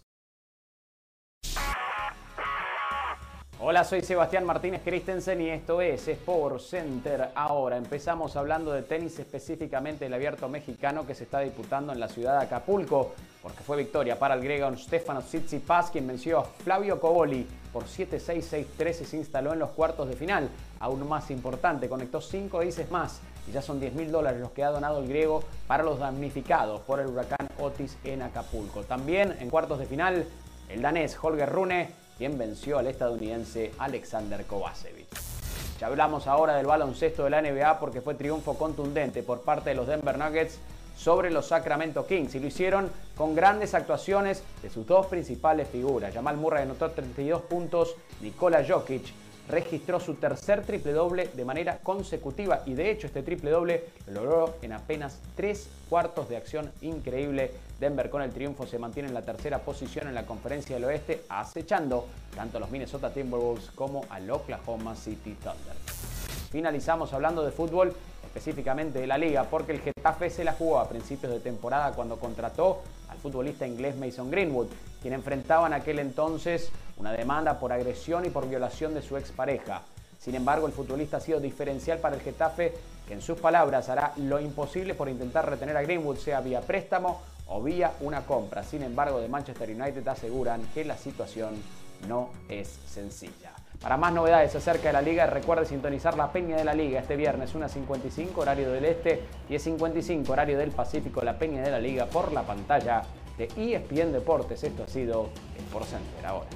Hola, soy Sebastián Martínez Christensen y esto es Sport Center. Ahora empezamos hablando de tenis, específicamente el abierto mexicano que se está disputando en la ciudad de Acapulco, porque fue victoria para el griego Stefano Tsitsipas, quien venció a Flavio Coboli por 7-6, 6-3 y se instaló en los cuartos de final. Aún más importante, conectó 5 dices más y ya son 10 mil dólares los que ha donado el griego para los damnificados por el huracán Otis en Acapulco. También en cuartos de final, el danés Holger Rune, quien venció al estadounidense Alexander Kovacevic. Ya hablamos ahora del baloncesto de la NBA porque fue triunfo contundente por parte de los Denver Nuggets sobre los Sacramento Kings y lo hicieron con grandes actuaciones de sus dos principales figuras. Jamal Murray anotó 32 puntos, Nikola Jokic registró su tercer triple doble de manera consecutiva y de hecho este triple doble lo logró en apenas tres cuartos de acción increíble. Denver con el triunfo se mantiene en la tercera posición en la conferencia del oeste, acechando tanto a los Minnesota Timberwolves como al Oklahoma City Thunder. Finalizamos hablando de fútbol, específicamente de la liga, porque el Getafe se la jugó a principios de temporada cuando contrató al futbolista inglés Mason Greenwood, quien enfrentaba en aquel entonces una demanda por agresión y por violación de su expareja. Sin embargo, el futbolista ha sido diferencial para el Getafe, que en sus palabras hará lo imposible por intentar retener a Greenwood, sea vía préstamo o vía una compra. Sin embargo, de Manchester United aseguran que la situación no es sencilla. Para más novedades acerca de la liga, recuerde sintonizar la Peña de la Liga este viernes 1.55 horario del Este, y 10.55 horario del Pacífico, la Peña de la Liga por la pantalla de ESPN Deportes. Esto ha sido Sport Center ahora.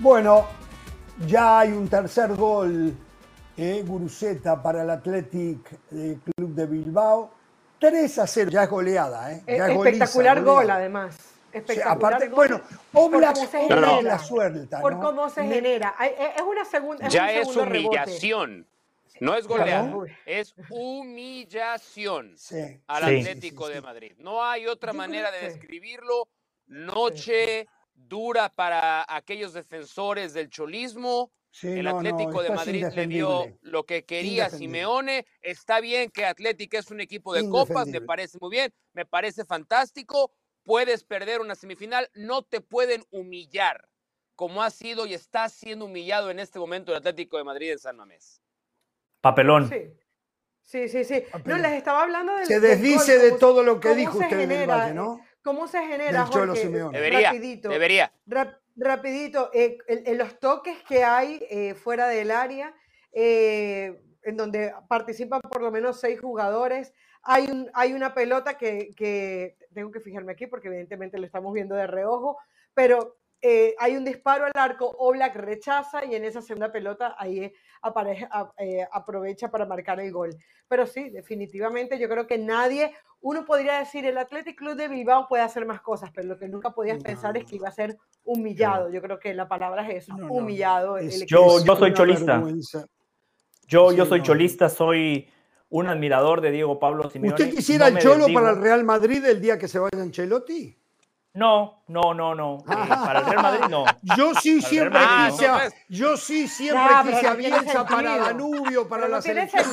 Bueno, ya hay un tercer gol, eh, Guruceta para el Athletic eh, Club de Bilbao. 3 a 0, ya es goleada. Eh. Ya espectacular gol, además. Espectacular. aparte, bueno, Oblak, la suelta. Por cómo se genera. Es una segunda. ya es humillación. No es goleada, es humillación al Atlético de Madrid. No hay otra manera de describirlo. Noche dura para aquellos defensores del cholismo. el Atlético de Madrid le dio lo que quería Simeone. Está bien que Atlético es un equipo de copas, me parece muy bien, me parece fantástico. Puedes perder una semifinal, no te pueden humillar como ha sido y está siendo humillado en este momento el Atlético de Madrid en San Mamés. Papelón. Sí. Sí, sí, sí. No, les estaba hablando del. Se desdice de todo lo que dijo usted en el Valle, ¿no? ¿Cómo se genera, Jorge? Debería, rapidito, debería. rapidito, eh, en, los toques que hay eh, fuera del área, eh, en donde participan por lo menos seis jugadores, hay, un, hay una pelota que, que, tengo que fijarme aquí porque evidentemente lo estamos viendo de reojo, pero eh, hay un disparo al arco, Oblak rechaza y en esa segunda pelota ahí aparece, eh, aprovecha para marcar el gol. Pero sí, definitivamente yo creo que nadie, uno podría decir el Athletic Club de Bilbao puede hacer más cosas, pero lo que nunca podías pensar es que iba a ser humillado. Yo creo que la palabra es eso, humillado. yo, yo soy cholista. Yo, yo soy cholista, soy un admirador de Diego Pablo Simeone. ¿Usted quisiera el Cholo para el Real Madrid el día que se vaya Ancelotti? No, no, no, no. Eh, para el Real Madrid no. Yo sí siempre quise, yo sí siempre quise a Bielsa para Danubio, para la selección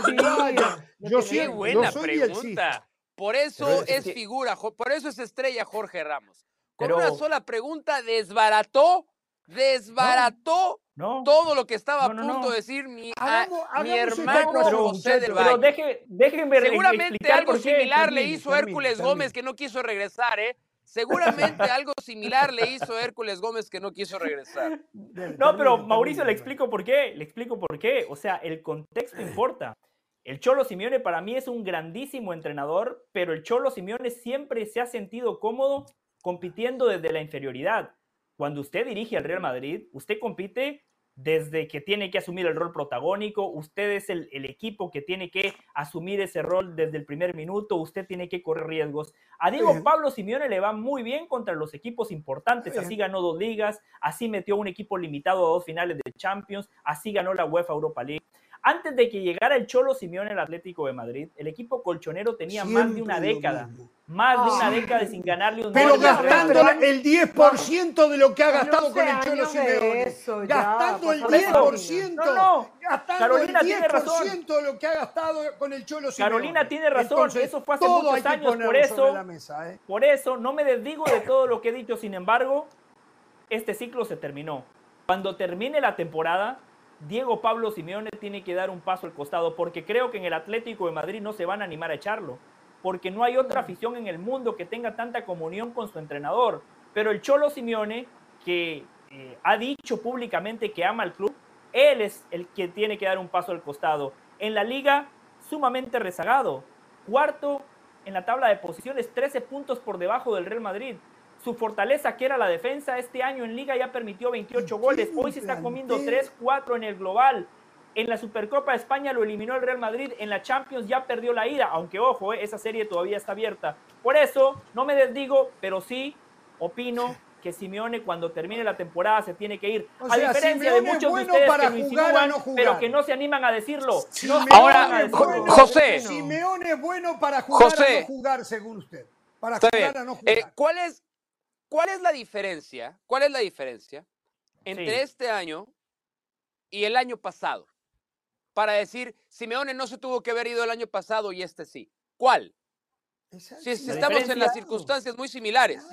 Yo sí, Qué buena pregunta. Por eso es, figura, por eso es estrella Jorge Ramos. Con una sola pregunta desbarató, desbarató todo lo que estaba a punto de decir mi, mi hermano José del Valle. Pero déjenme Seguramente algo similar le hizo Hércules Gómez que no quiso regresar, ¿eh? Seguramente algo similar le hizo Hércules Gómez que no quiso regresar. No, pero Mauricio le explico por qué, le explico por qué. O sea, el contexto importa. El Cholo Simeone para mí es un grandísimo entrenador, pero el Cholo Simeone siempre se ha sentido cómodo compitiendo desde la inferioridad. Cuando usted dirige al Real Madrid, usted compite desde que tiene que asumir el rol protagónico, usted es el, equipo que tiene que asumir ese rol desde el primer minuto, usted tiene que correr riesgos. A Diego Pablo Simeone le va muy bien contra los equipos importantes, así ganó dos ligas, así metió un equipo limitado a dos finales de Champions, así ganó la UEFA Europa League. Antes de que llegara el Cholo Simeone al Atlético de Madrid, el equipo colchonero tenía más de una década, más de una década sin ganarle un Pero gastando el 10% de lo que ha gastado con el Cholo Simeone. gastando el 10%. No, no. Gastando Carolina el 10% tiene razón. de lo que ha gastado con el Cholo Simeone. Carolina tiene razón, eso fue hace muchos años, por eso, ¿eh? por eso no me desdigo de todo lo que he dicho, sin embargo, este ciclo se terminó. Cuando termine la temporada, Diego Pablo Simeone tiene que dar un paso al costado porque creo que en el Atlético de Madrid no se van a animar a echarlo, porque no hay otra afición en el mundo que tenga tanta comunión con su entrenador. Pero el Cholo Simeone, que eh, ha dicho públicamente que ama al club, él es el que tiene que dar un paso al costado. En la liga, sumamente rezagado. Cuarto en la tabla de posiciones, 13 puntos por debajo del Real Madrid. Su fortaleza, que era la defensa, este año en liga ya permitió 28 goles. Hoy se está comiendo 3, 4 en el global. En la Supercopa de España lo eliminó el Real Madrid. En la Champions ya perdió la ida. Aunque, ojo, eh, esa serie todavía está abierta. Por eso, no me desdigo, pero sí opino que Simeone cuando termine la temporada se tiene que ir. a diferencia de muchos de ustedes que lo insinúan, pero que no se animan a decirlo. Ahora, José. Simeone es bueno para jugar o no jugar, según usted. Para jugar o no eh, jugar. ¿Cuál es ¿Cuál es la diferencia? ¿Cuál es la diferencia entre este año y el año pasado? Para decir, Simeone no se tuvo que haber ido el año pasado y este sí. ¿Cuál? Si, estamos en las circunstancias muy similares.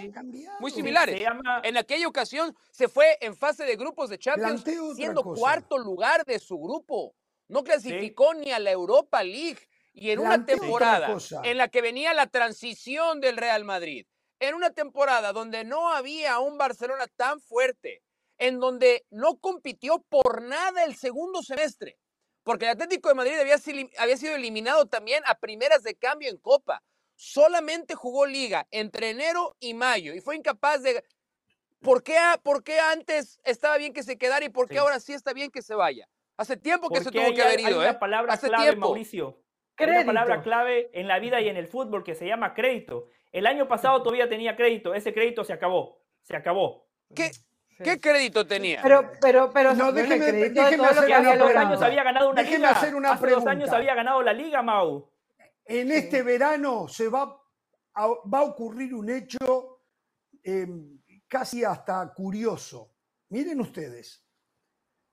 Muy similares. En aquella ocasión se fue en fase de grupos de Champions siendo cuarto lugar de su grupo. no clasificó ni a la Europa League. Y en una temporada en la que venía la transición del Real Madrid, en una temporada donde no había un Barcelona tan fuerte, en donde no compitió por nada el segundo semestre, porque el Atlético de Madrid había, había sido eliminado también a primeras de cambio en Copa. Solamente jugó liga entre enero y mayo y fue incapaz de... ¿Por qué, por qué antes estaba bien que se quedara y por qué ahora sí está bien que se vaya? Hace tiempo que se tuvo que haber ido, hay ¿eh? Una palabra Hace clave, tiempo. Mauricio. Hay una palabra clave en la vida y en el fútbol que se llama crédito. El año pasado todavía tenía crédito, ese crédito se acabó, se acabó. ¿Qué, ¿Qué crédito tenía? Pero, pero, pero, no, déjeme, déjeme hacer una hace dos años había ganado una déjeme liga. Hacer una hace dos años había ganado la liga, Mau. En este verano se va a, va a ocurrir un hecho em, casi hasta curioso. Miren ustedes,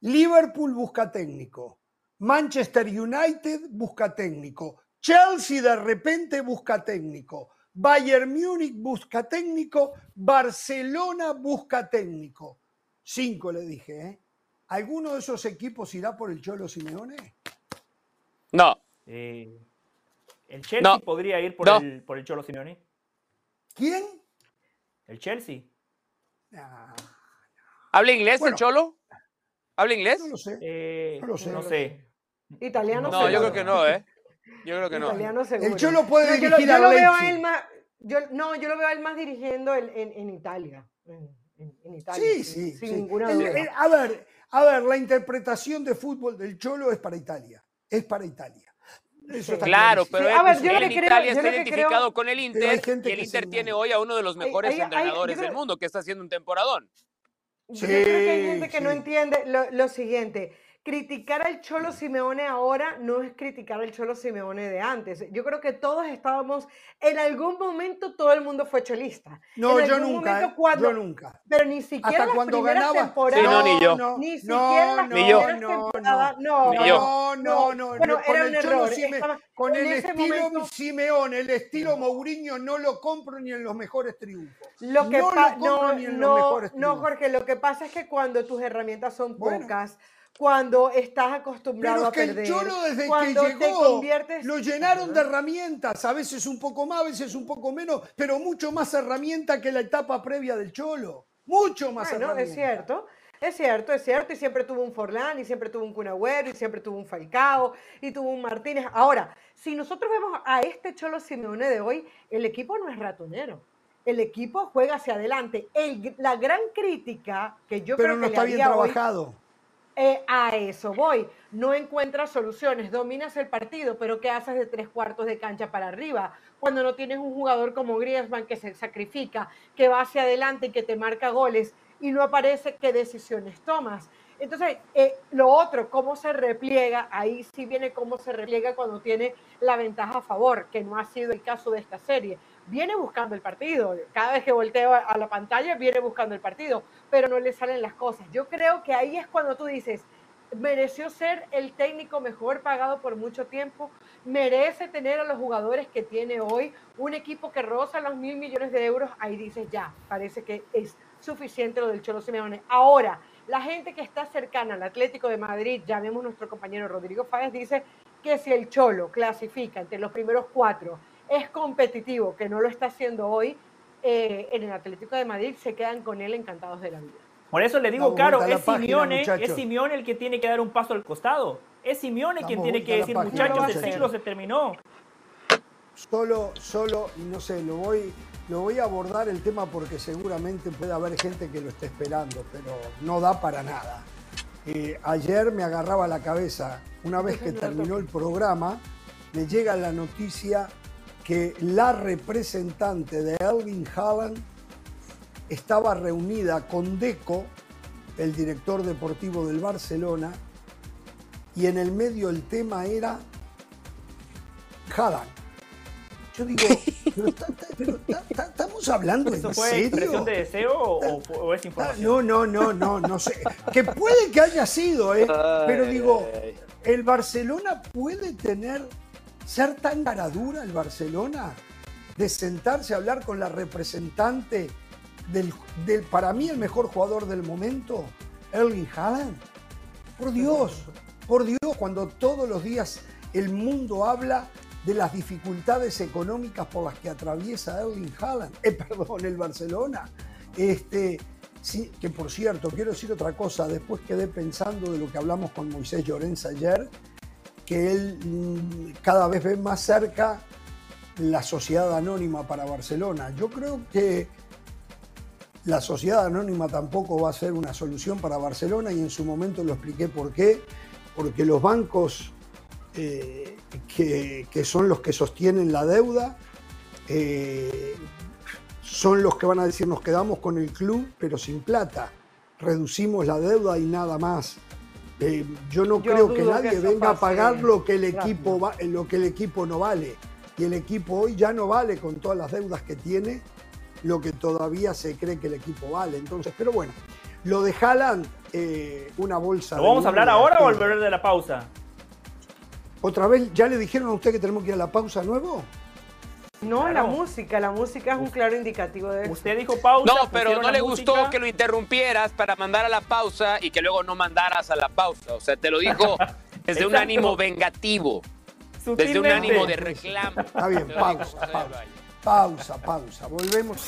Liverpool busca técnico, Manchester United busca técnico, Chelsea de repente busca técnico, Bayern Múnich busca técnico, Barcelona busca técnico. Cinco le dije, ¿eh? ¿Alguno de esos equipos irá por el Cholo Simeone? No. Eh, ¿El Chelsea podría ir por, el, por el Cholo Simeone? ¿Quién? El Chelsea. ¿Habla inglés el Cholo? ¿Habla inglés? No lo sé. Eh, no lo sé. No sé. Italiano No, yo creo que no, ¿eh? Yo creo que no. Italiano seguro. El Cholo puede yo, dirigir yo, yo lo veo a él más, yo, No, yo lo veo a él más dirigiendo en, en, en Italia. En, en, Italia. Sí, sí. Sin sí. ninguna duda. a ver, a ver, la interpretación de fútbol del Cholo es para Italia. Es para Italia. Eso claro, pero sí, ver, él, en Italia está identificado creo, con el Inter y el Inter tiene hoy a uno de los mejores hay, hay, entrenadores hay, del mundo que está haciendo un temporadón. Yo creo que hay gente que no entiende lo, lo siguiente criticar al Cholo Simeone ahora no es criticar al Cholo Simeone de antes. Yo creo que todos estábamos, en algún momento todo el mundo fue cholista. No, yo nunca, cuando, yo nunca. Pero ni siquiera Hasta cuando las ganaba, temporadas. Sí, no, ni yo. No, ni siquiera las ni yo. temporadas. No, ni yo. no, no, Bueno, con era el un Cholo error. Sime, Estaba, con el estilo momento, Simeone, el estilo Mourinho, no lo compro ni en los mejores triunfos. Lo que no lo compro no, ni en los no, mejores no, triunfos. Jorge, lo que pasa es que cuando tus herramientas son Bueno. pocas, cuando estás acostumbrado Pero es a que perder, el Cholo desde que cuando llegó conviertes... lo llenaron de herramientas, a veces un poco más, a veces un poco menos, pero mucho más herramienta que la etapa previa del Cholo. Mucho más Bueno, herramienta. es cierto, es cierto, es cierto, y siempre tuvo un Forlán, y siempre tuvo un Cunagüero, y siempre tuvo un Falcao, y tuvo un Martínez. Ahora, si nosotros vemos a este Cholo Simeone de hoy, el equipo no es ratonero. El equipo juega hacia adelante. El- la gran crítica que yo Pero creo no que está le bien haría hoy- trabajado. Eh, a eso voy. No encuentras soluciones, dominas el partido, pero ¿qué haces de tres cuartos de cancha para arriba? Cuando no tienes un jugador como Griezmann que se sacrifica, que va hacia adelante y que te marca goles y no aparece qué decisiones tomas. Entonces, eh, lo otro, cómo se repliega, ahí sí viene cómo se repliega cuando tiene la ventaja a favor, que no ha sido el caso de esta serie. Viene buscando el partido, cada vez que volteo a- la pantalla viene buscando el partido, pero no le salen las cosas. Yo creo que ahí es cuando tú dices, mereció ser el técnico mejor pagado por mucho tiempo, merece tener a los jugadores que tiene hoy, un equipo que roza los mil millones de euros, ahí dices ya, parece que es suficiente lo del Cholo Simeone. Ahora, la gente que está cercana al Atlético de Madrid, llamemos nuestro compañero Rodrigo Fáez, dice que si el Cholo clasifica entre los primeros cuatro, es competitivo, que no lo está haciendo hoy, eh, en el Atlético de Madrid se quedan con él encantados de la vida. Por eso le digo, Caro, la es página, Simeone, muchachos. es Simeone el que tiene que dar un paso al costado. Es Simeone quien Damos tiene que decir, página, muchachos, el muchachos. ciclo se terminó. Solo, solo, y no sé, lo voy, lo voy a abordar el tema porque seguramente puede haber gente que lo esté esperando, pero no da para nada. Eh, ayer me agarraba la cabeza, una vez que terminó el programa, me llega la noticia que la representante de Elvin Haaland estaba reunida con Deco, el director deportivo del Barcelona, y en el medio el tema era Haaland. Yo digo, pero, está- está- pero está- está- estamos hablando en ¿Eso fue serio. expresión de deseo o, o- es información? No, no, no, no, no sé. Que puede que haya sido, ¿eh? Pero digo, ¿el Barcelona puede tener, ser tan caradura el Barcelona? De sentarse a hablar con la representante del, del para mí, el mejor jugador del momento, Erling Haaland. Por Dios, Por Dios, cuando todos los días el mundo habla de las dificultades económicas por las que atraviesa Erling Haaland, eh, perdón, el Barcelona. Este, sí, que por cierto, quiero decir otra cosa, después quedé pensando de lo que hablamos con Moisés Llorens ayer, que él mm, cada vez ve más cerca la sociedad anónima para Barcelona. Yo creo que la sociedad anónima tampoco va a ser una solución para Barcelona y en su momento lo expliqué por qué, porque los bancos eh, que, son los que sostienen la deuda, eh, son los que van a decir nos quedamos con el club pero sin plata, reducimos la deuda y nada más. Eh, yo no creo que nadie venga a pagar lo que, el equipo va, lo que el equipo no vale. Y el equipo hoy ya no vale con todas las deudas que tiene lo que todavía se cree que el equipo vale. Entonces, pero bueno, lo de Haaland, una bolsa. ¿Lo vamos a hablar ahora o volver de la pausa? ¿Otra vez ya le dijeron a usted que tenemos que ir a la pausa nuevo? No, la música, la música es un claro indicativo de eso. Usted dijo pausa. No, pero no le gustó que lo interrumpieras para mandar a la pausa y que luego no mandaras a la pausa. O sea, te lo dijo desde un ánimo vengativo. Desde un ánimo de reclamo. Está bien, pausa, pausa. Pausa, pausa. Volvemos.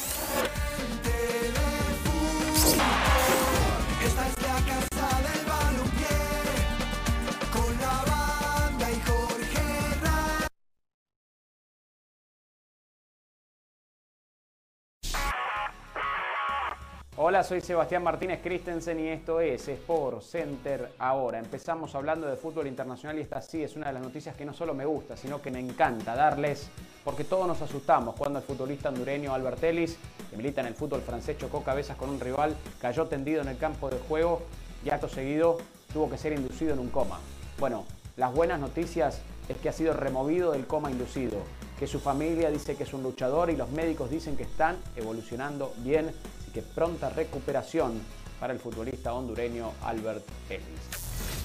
Hola, soy Sebastián Martínez Christensen y esto es Sport Center ahora. Empezamos hablando de fútbol internacional y esta sí es una de las noticias que no solo me gusta, sino que me encanta darles, porque todos nos asustamos cuando el futbolista hondureño Albert Ellis, que milita en el fútbol francés, chocó cabezas con un rival, cayó tendido en el campo de juego y acto seguido tuvo que ser inducido en un coma. Bueno, las buenas noticias es que ha sido removido del coma inducido, que su familia dice que es un luchador y los médicos dicen que están evolucionando bien que pronta recuperación para el futbolista hondureño Albert Ellis.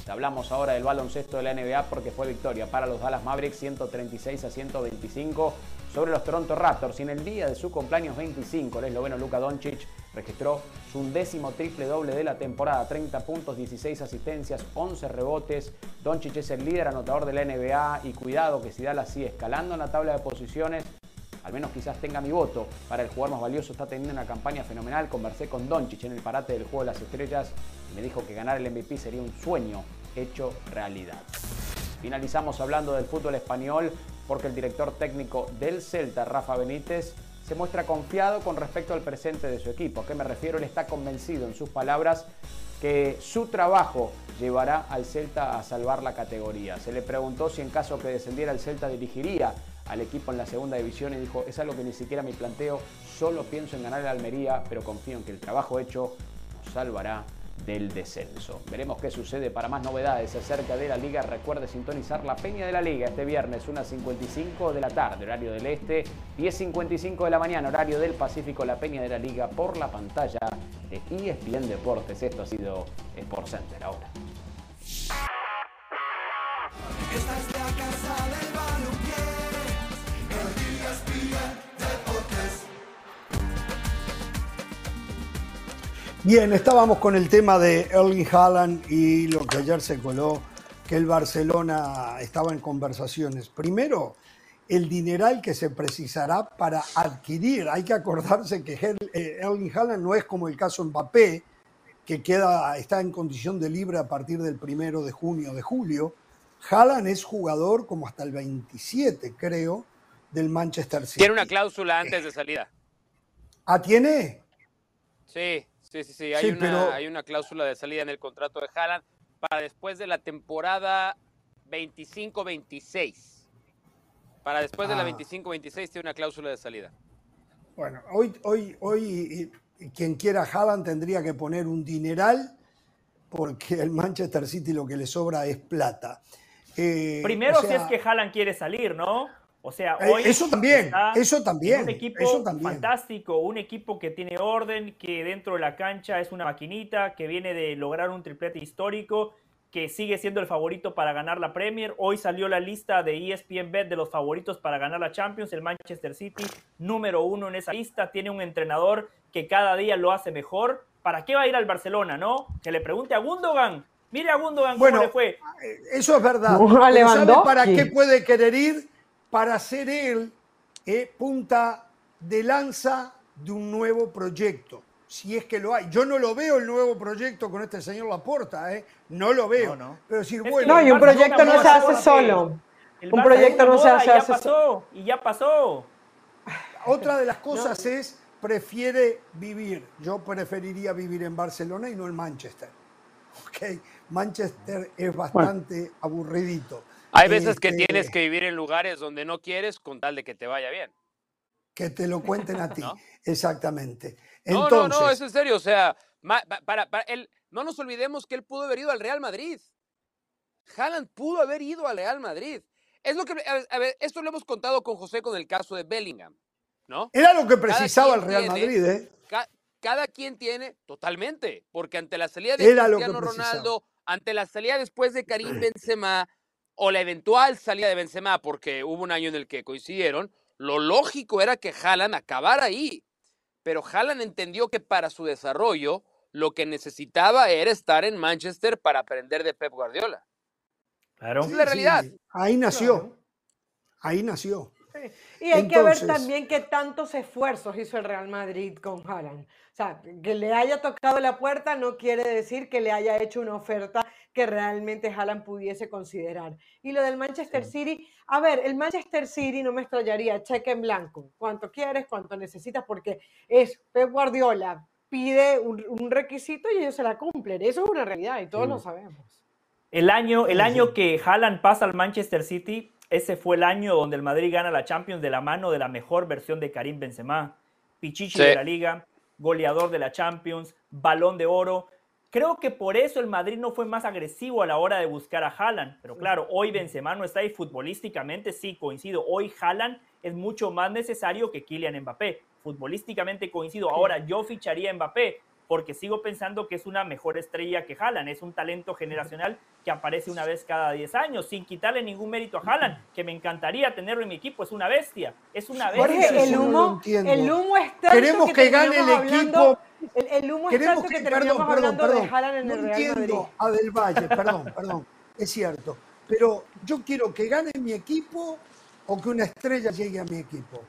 Hablamos ahora del baloncesto de la NBA porque fue victoria para los Dallas Mavericks 136 a 125 sobre los Toronto Raptors y en el día de su cumpleaños 25 el esloveno Luka Doncic registró su undécimo triple doble de la temporada, 30 puntos, 16 asistencias, 11 rebotes. Doncic es el líder anotador de la NBA y cuidado que si Dallas sigue escalando en la tabla de posiciones al menos quizás tenga mi voto para el jugador más valioso. Está teniendo una campaña fenomenal. Conversé con Doncic en el parate del juego de las estrellas y me dijo que ganar el MVP sería un sueño hecho realidad. Finalizamos hablando del fútbol español porque el director técnico del Celta, Rafa Benítez, se muestra confiado con respecto al presente de su equipo. ¿A qué me refiero? Él está convencido en sus palabras que su trabajo llevará al Celta a salvar la categoría. Se le preguntó si en caso que descendiera el Celta dirigiría al equipo en la segunda división y dijo, es algo que ni siquiera me planteo, solo pienso en ganar el Almería, pero confío en que el trabajo hecho nos salvará del descenso. Veremos qué sucede. Para más novedades acerca de la liga, recuerde sintonizar la Peña de la Liga este viernes, unas 55 de la tarde, horario del este, 10.55 de la mañana, horario del Pacífico, la Peña de la Liga por la pantalla de ESPN Deportes. Esto ha sido Sport Center ahora. Bien, estábamos con el tema de Erling Haaland y lo que ayer se coló, que el Barcelona estaba en conversaciones. Primero, el dineral que se precisará para adquirir. Hay que acordarse que eh, Erling Haaland no es como el caso Mbappé, que queda, está en condición de libre a partir del primero de junio de julio. Haaland es jugador como hasta el 27, creo, del Manchester City. Tiene una cláusula antes de salida. ¿Ah, tiene? Sí, Sí, sí, sí. Hay, una, hay una cláusula de salida en el contrato de Haaland para después de la temporada 25-26. Para después de la 25-26 ah. tiene una cláusula de salida. Bueno, hoy, hoy, hoy quien quiera Haaland tendría que poner un dineral porque el Manchester City lo que le sobra es plata. Eh, Primero si es que Haaland quiere salir, ¿no? O sea, eh, hoy eso también, eso también, un equipo fantástico, un equipo que tiene orden, que dentro de la cancha es una maquinita, que viene de lograr un triplete histórico, que sigue siendo el favorito para ganar la Premier. Hoy salió la lista de ESPN Bet de los favoritos para ganar la Champions. El Manchester City, número uno en esa lista, tiene un entrenador que cada día lo hace mejor. ¿Para qué va a ir al Barcelona, no? Que le pregunte a Gundogan Mire a Gundogan bueno, le fue. Eso es verdad. ¿Sabe para qué puede querer ir? Para ser él eh, punta de lanza de un nuevo proyecto. Si es que lo hay. Yo no lo veo el nuevo proyecto con este señor Laporta, ¿eh? No lo veo. No, Pero decir, bueno, no y un proyecto no se hace solo. Un proyecto no se hace y ya pasó, y ya pasó. Otra de las cosas es prefiere vivir. Yo preferiría vivir en Barcelona y no en Manchester. Okay. Manchester es bastante aburridito. Hay veces que este, tienes que vivir en lugares donde no quieres con tal de que te vaya bien. Que te lo cuenten a ti, exactamente. No, no, no, es en serio. O sea, para, para él, no nos olvidemos que él pudo haber ido al Real Madrid. Haaland pudo haber ido al Real Madrid. Es lo que, a ver, esto lo hemos contado con José con el caso de Bellingham, ¿no? Era lo que precisaba el Real Madrid, ¿eh? cada quien tiene, totalmente, porque ante la salida de Cristiano Ronaldo, ante la salida después de Karim Benzema o la eventual salida de Benzema, porque hubo un año en el que coincidieron, lo lógico era que Haaland acabara ahí. Pero Haaland entendió que para su desarrollo lo que necesitaba era estar en Manchester para aprender de Pep Guardiola. Claro. es la realidad. Ahí nació. Ahí nació. Y hay que ver también qué tantos esfuerzos hizo el Real Madrid con Haaland. O sea, que le haya tocado la puerta no quiere decir que le haya hecho una oferta que realmente Haaland pudiese considerar. Y lo del Manchester City, a ver, el Manchester City no me extrañaría, cheque en blanco, cuánto quieres, cuánto necesitas, porque es Pep Guardiola pide un, requisito y ellos se la cumplen. Eso es una realidad y todos lo sabemos. El año, el año que Haaland pasa al Manchester City ese fue el año donde el Madrid gana la Champions de la mano de la mejor versión de Karim Benzema, Pichichi de la Liga, goleador de la Champions, balón de oro. Creo que por eso el Madrid no fue más agresivo a la hora de buscar a Haaland. Pero claro, hoy Benzema no está ahí futbolísticamente, sí, coincido. Hoy Haaland es mucho más necesario que Kylian Mbappé. Futbolísticamente coincido. Ahora yo ficharía a Mbappé porque sigo pensando que es una mejor estrella que Haaland, es un talento generacional que aparece una vez cada 10 años, sin quitarle ningún mérito a Haaland, que me encantaría tenerlo en mi equipo, es una bestia, es una bestia. el humo, el humo está Queremos que, gane el equipo. El, humo Queremos que, terminamos perdón, hablando perdón, de Haaland en el Real entiendo a Del Valle, perdón, perdón, es cierto, pero yo quiero que gane mi equipo o que una estrella llegue a mi equipo.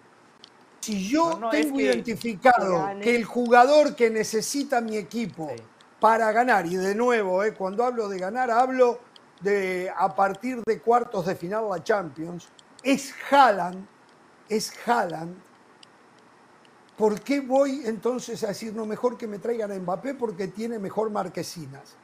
Si yo tengo identificado que, el jugador que necesita mi equipo para ganar, y de nuevo, eh, cuando hablo de ganar, hablo de a partir de cuartos de final la Champions, es Haaland, es Haaland. ¿Por qué voy entonces a decir no mejor que me traigan a Mbappé porque tiene mejor marquesinas?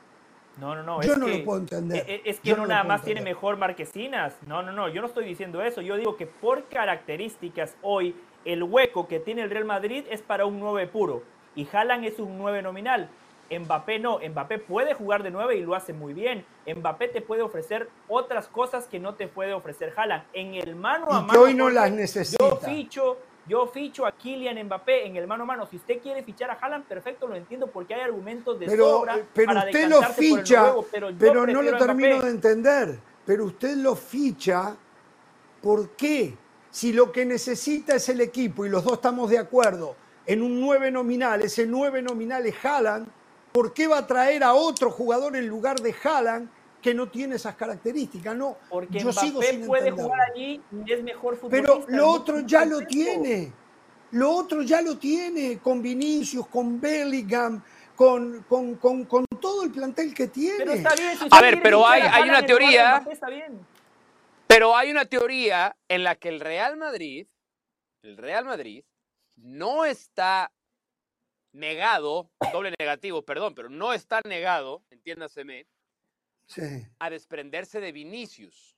No, no, no. Yo no lo puedo entender. E, e, es, que no, nada más tiene mejor marquesinas. No, no, no. Yo no estoy diciendo eso. Yo digo que por características hoy el hueco que tiene el Real Madrid es para un 9 puro y Haaland es un 9 nominal. Mbappé no, Mbappé puede jugar de 9 y lo hace muy bien. Mbappé te puede ofrecer otras cosas que no te puede ofrecer Haaland. En el mano a mano. hoy no las necesita. Yo ficho, yo ficho a Kylian Mbappé en el mano a mano. Si usted quiere fichar a Haaland, perfecto, lo entiendo porque hay argumentos de pero, sobra pero usted lo ficha, pero, no lo termino de entender. Pero usted lo ficha, ¿por qué? Si lo que necesita es el equipo y los dos estamos de acuerdo en un 9 nominal, ese 9 nominal es Haaland, ¿por qué va a traer a otro jugador en lugar de Haaland que no tiene esas características? No, Porque yo sigo sin puede jugar allí y es mejor futbolista. Pero lo otro ya lo tiene. Lo otro ya lo tiene con Vinicius, con Bellingham, con, con, con, todo el plantel que tiene. Pero está bien, a ver, pero hay, hay una teoría. Pero hay una teoría en la que el Real Madrid, el Real Madrid, no está negado, doble negativo, perdón, pero no está negado, entiéndaseme, a desprenderse de Vinicius.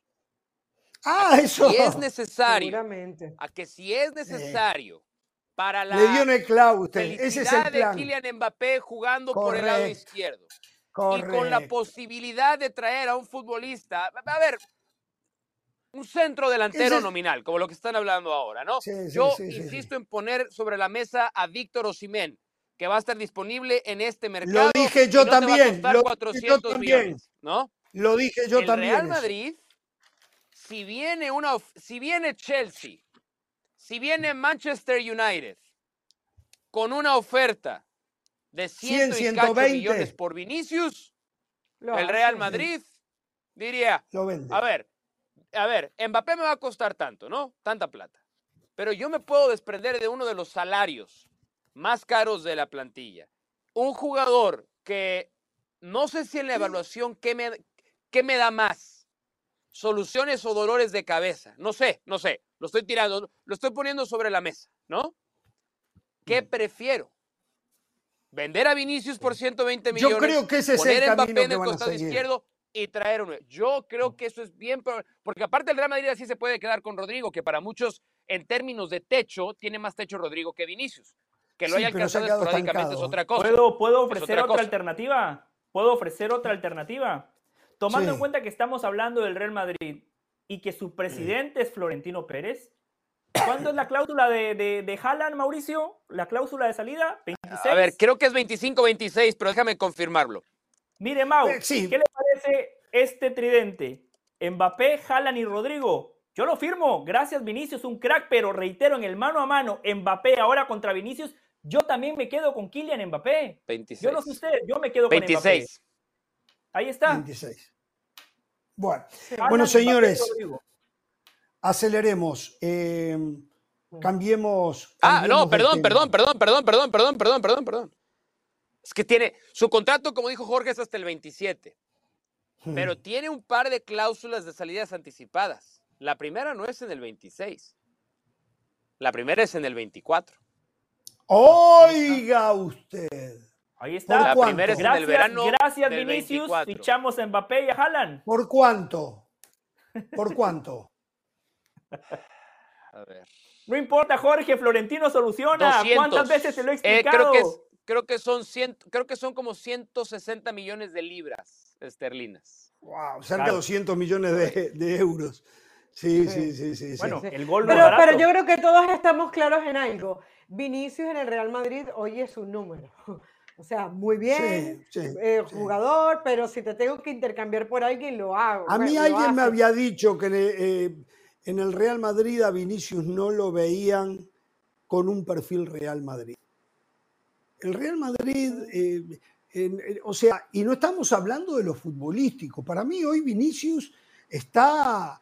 Ah, eso. Si es necesario, a que si es necesario para la Le dio en el clavo usted. Ese es el plan. de Kylian Mbappé jugando por el lado izquierdo. Y con la posibilidad de traer a un futbolista. A ver, un centro delantero nominal, como lo que están hablando ahora, ¿no? Yo insisto en poner sobre la mesa a Víctor Osimén, que va a estar disponible en este mercado. Lo dije yo también. lo dije yo también. ¿no? Lo dije yo también. Real Madrid, si viene una, si viene Chelsea, si viene Manchester United con una oferta de 100, 100 millones por Vinicius, el Real Madrid diría, a ver, a ver, Mbappé me va a costar tanto, ¿no? Tanta plata. Pero yo me puedo desprender de uno de los salarios más caros de la plantilla. Un jugador que no sé si en la evaluación qué me, qué me da más, soluciones o dolores de cabeza. No sé, no sé. Lo estoy tirando, lo estoy poniendo sobre la mesa, ¿no? ¿Qué prefiero? Vender a Vinicius por 120 millones. Yo creo que ese es el Mbappé en el costado izquierdo y traer uno. Yo creo que eso es bien, porque aparte el Real Madrid así se puede quedar con Rodrigo, que para muchos en términos de techo tiene más techo Rodrigo que Vinicius. Que lo haya alcanzado esporádicamente es otra cosa. ¿Puedo, ¿puedo ofrecer otra, alternativa? ¿Puedo ofrecer otra alternativa? Tomando en cuenta que estamos hablando del Real Madrid y que su presidente es Florentino Pérez, ¿Cuándo es la cláusula de, de, de Haaland, Mauricio? ¿La cláusula de salida? ¿26? A ver, creo que es 25-26, pero déjame confirmarlo. Mire, Mau, eh, ¿qué le parece este tridente? Mbappé, Haaland y Rodrigo. Yo lo firmo. Gracias, Vinicius, un crack, pero reitero, en el mano a mano, Mbappé ahora contra Vinicius, yo también me quedo con Kylian Mbappé. 26. Yo no sé usted, yo me quedo con 26. Ahí está. 26. Bueno, bueno señores, aceleremos. Eh, cambiemos, Ah, no, perdón, perdón, perdón, perdón, perdón, perdón, perdón, perdón, perdón. Es que tiene, su contrato, como dijo Jorge, es hasta el 27. Pero hmm. tiene un par de cláusulas de salidas anticipadas. La primera no es en el 26. La primera es en el 24. Oiga usted. Ahí está. La primera es en el verano. Gracias, Vinicius. Fichamos a Mbappé y a Haaland. ¿Por cuánto? ¿Por cuánto? a ver. No importa, Jorge, Florentino soluciona. ¿Cuántas veces se lo he explicado? creo que creo que son creo que son como 160 millones de libras esterlinas. Wow, cerca de 200 millones de, euros. Sí, sí, sí, sí. Bueno, el gol pero, pero yo creo que todos estamos claros en algo. Vinicius en el Real Madrid hoy es un número. O sea, muy bien, eh, jugador, pero si te tengo que intercambiar por alguien, lo hago. A mí alguien me había dicho que eh, en el Real Madrid a Vinicius no lo veían con un perfil Real Madrid el Real Madrid, eh, o sea, y no estamos hablando de lo futbolístico. Para mí hoy Vinicius está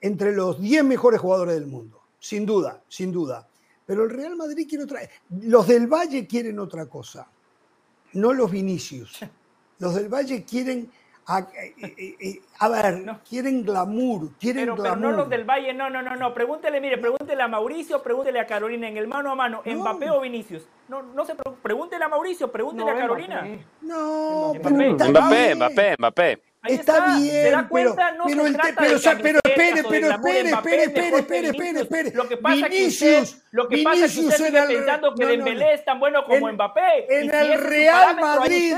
entre los 10 mejores jugadores del mundo, sin duda, sin duda. Pero el Real Madrid quiere otra... Los del Valle quieren otra cosa, no los Vinicius. Los del Valle quieren a, eh, eh, a ver, quieren glamour, quieren pero, glamour. Pero no los del Valle, no, no, no, no. Pregúntele, mire, pregúntele a Mauricio, pregúntele a Carolina en el mano a mano, Mbappé o Vinicius. No, no se pregúntele a Mauricio, pregúntele a Carolina. No, Mbappé, Mbappé, Mbappé. está, bien, ¿Se da cuenta? No pero, se trata pero, de pero, espere, pero espere, espere, espere, espere, espere, espere. Lo que pasa Vinicius, que usted, lo que pasa es que usted sigue pensando que Dembélé es tan bueno como Mbappé. En el Real Madrid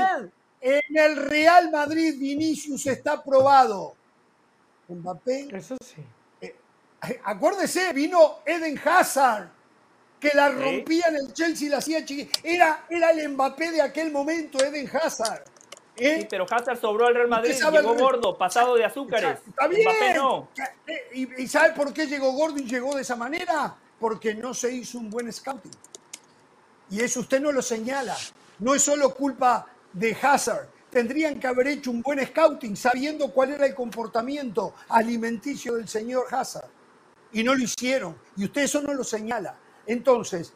en el Real Madrid, Vinicius está aprobado. Mbappé. Eso sí. Eh, acuérdese, vino Eden Hazard, que la rompía en el Chelsea y la hacía chiquita. Era, era el Mbappé de aquel momento, Eden Hazard. ¿eh? Sí, pero Hazard sobró al Real Madrid, llegó gordo, pasado de azúcares. Está bien. Mbappé no. ¿Y, ¿Y sabe por qué llegó gordo y llegó de esa manera? Porque no se hizo un buen scouting. Y eso usted no lo señala. No es solo culpa de Hazard. Tendrían que haber hecho un buen scouting sabiendo cuál era el comportamiento alimenticio del señor Hazard. Y no lo hicieron. Y usted eso no lo señala. Entonces,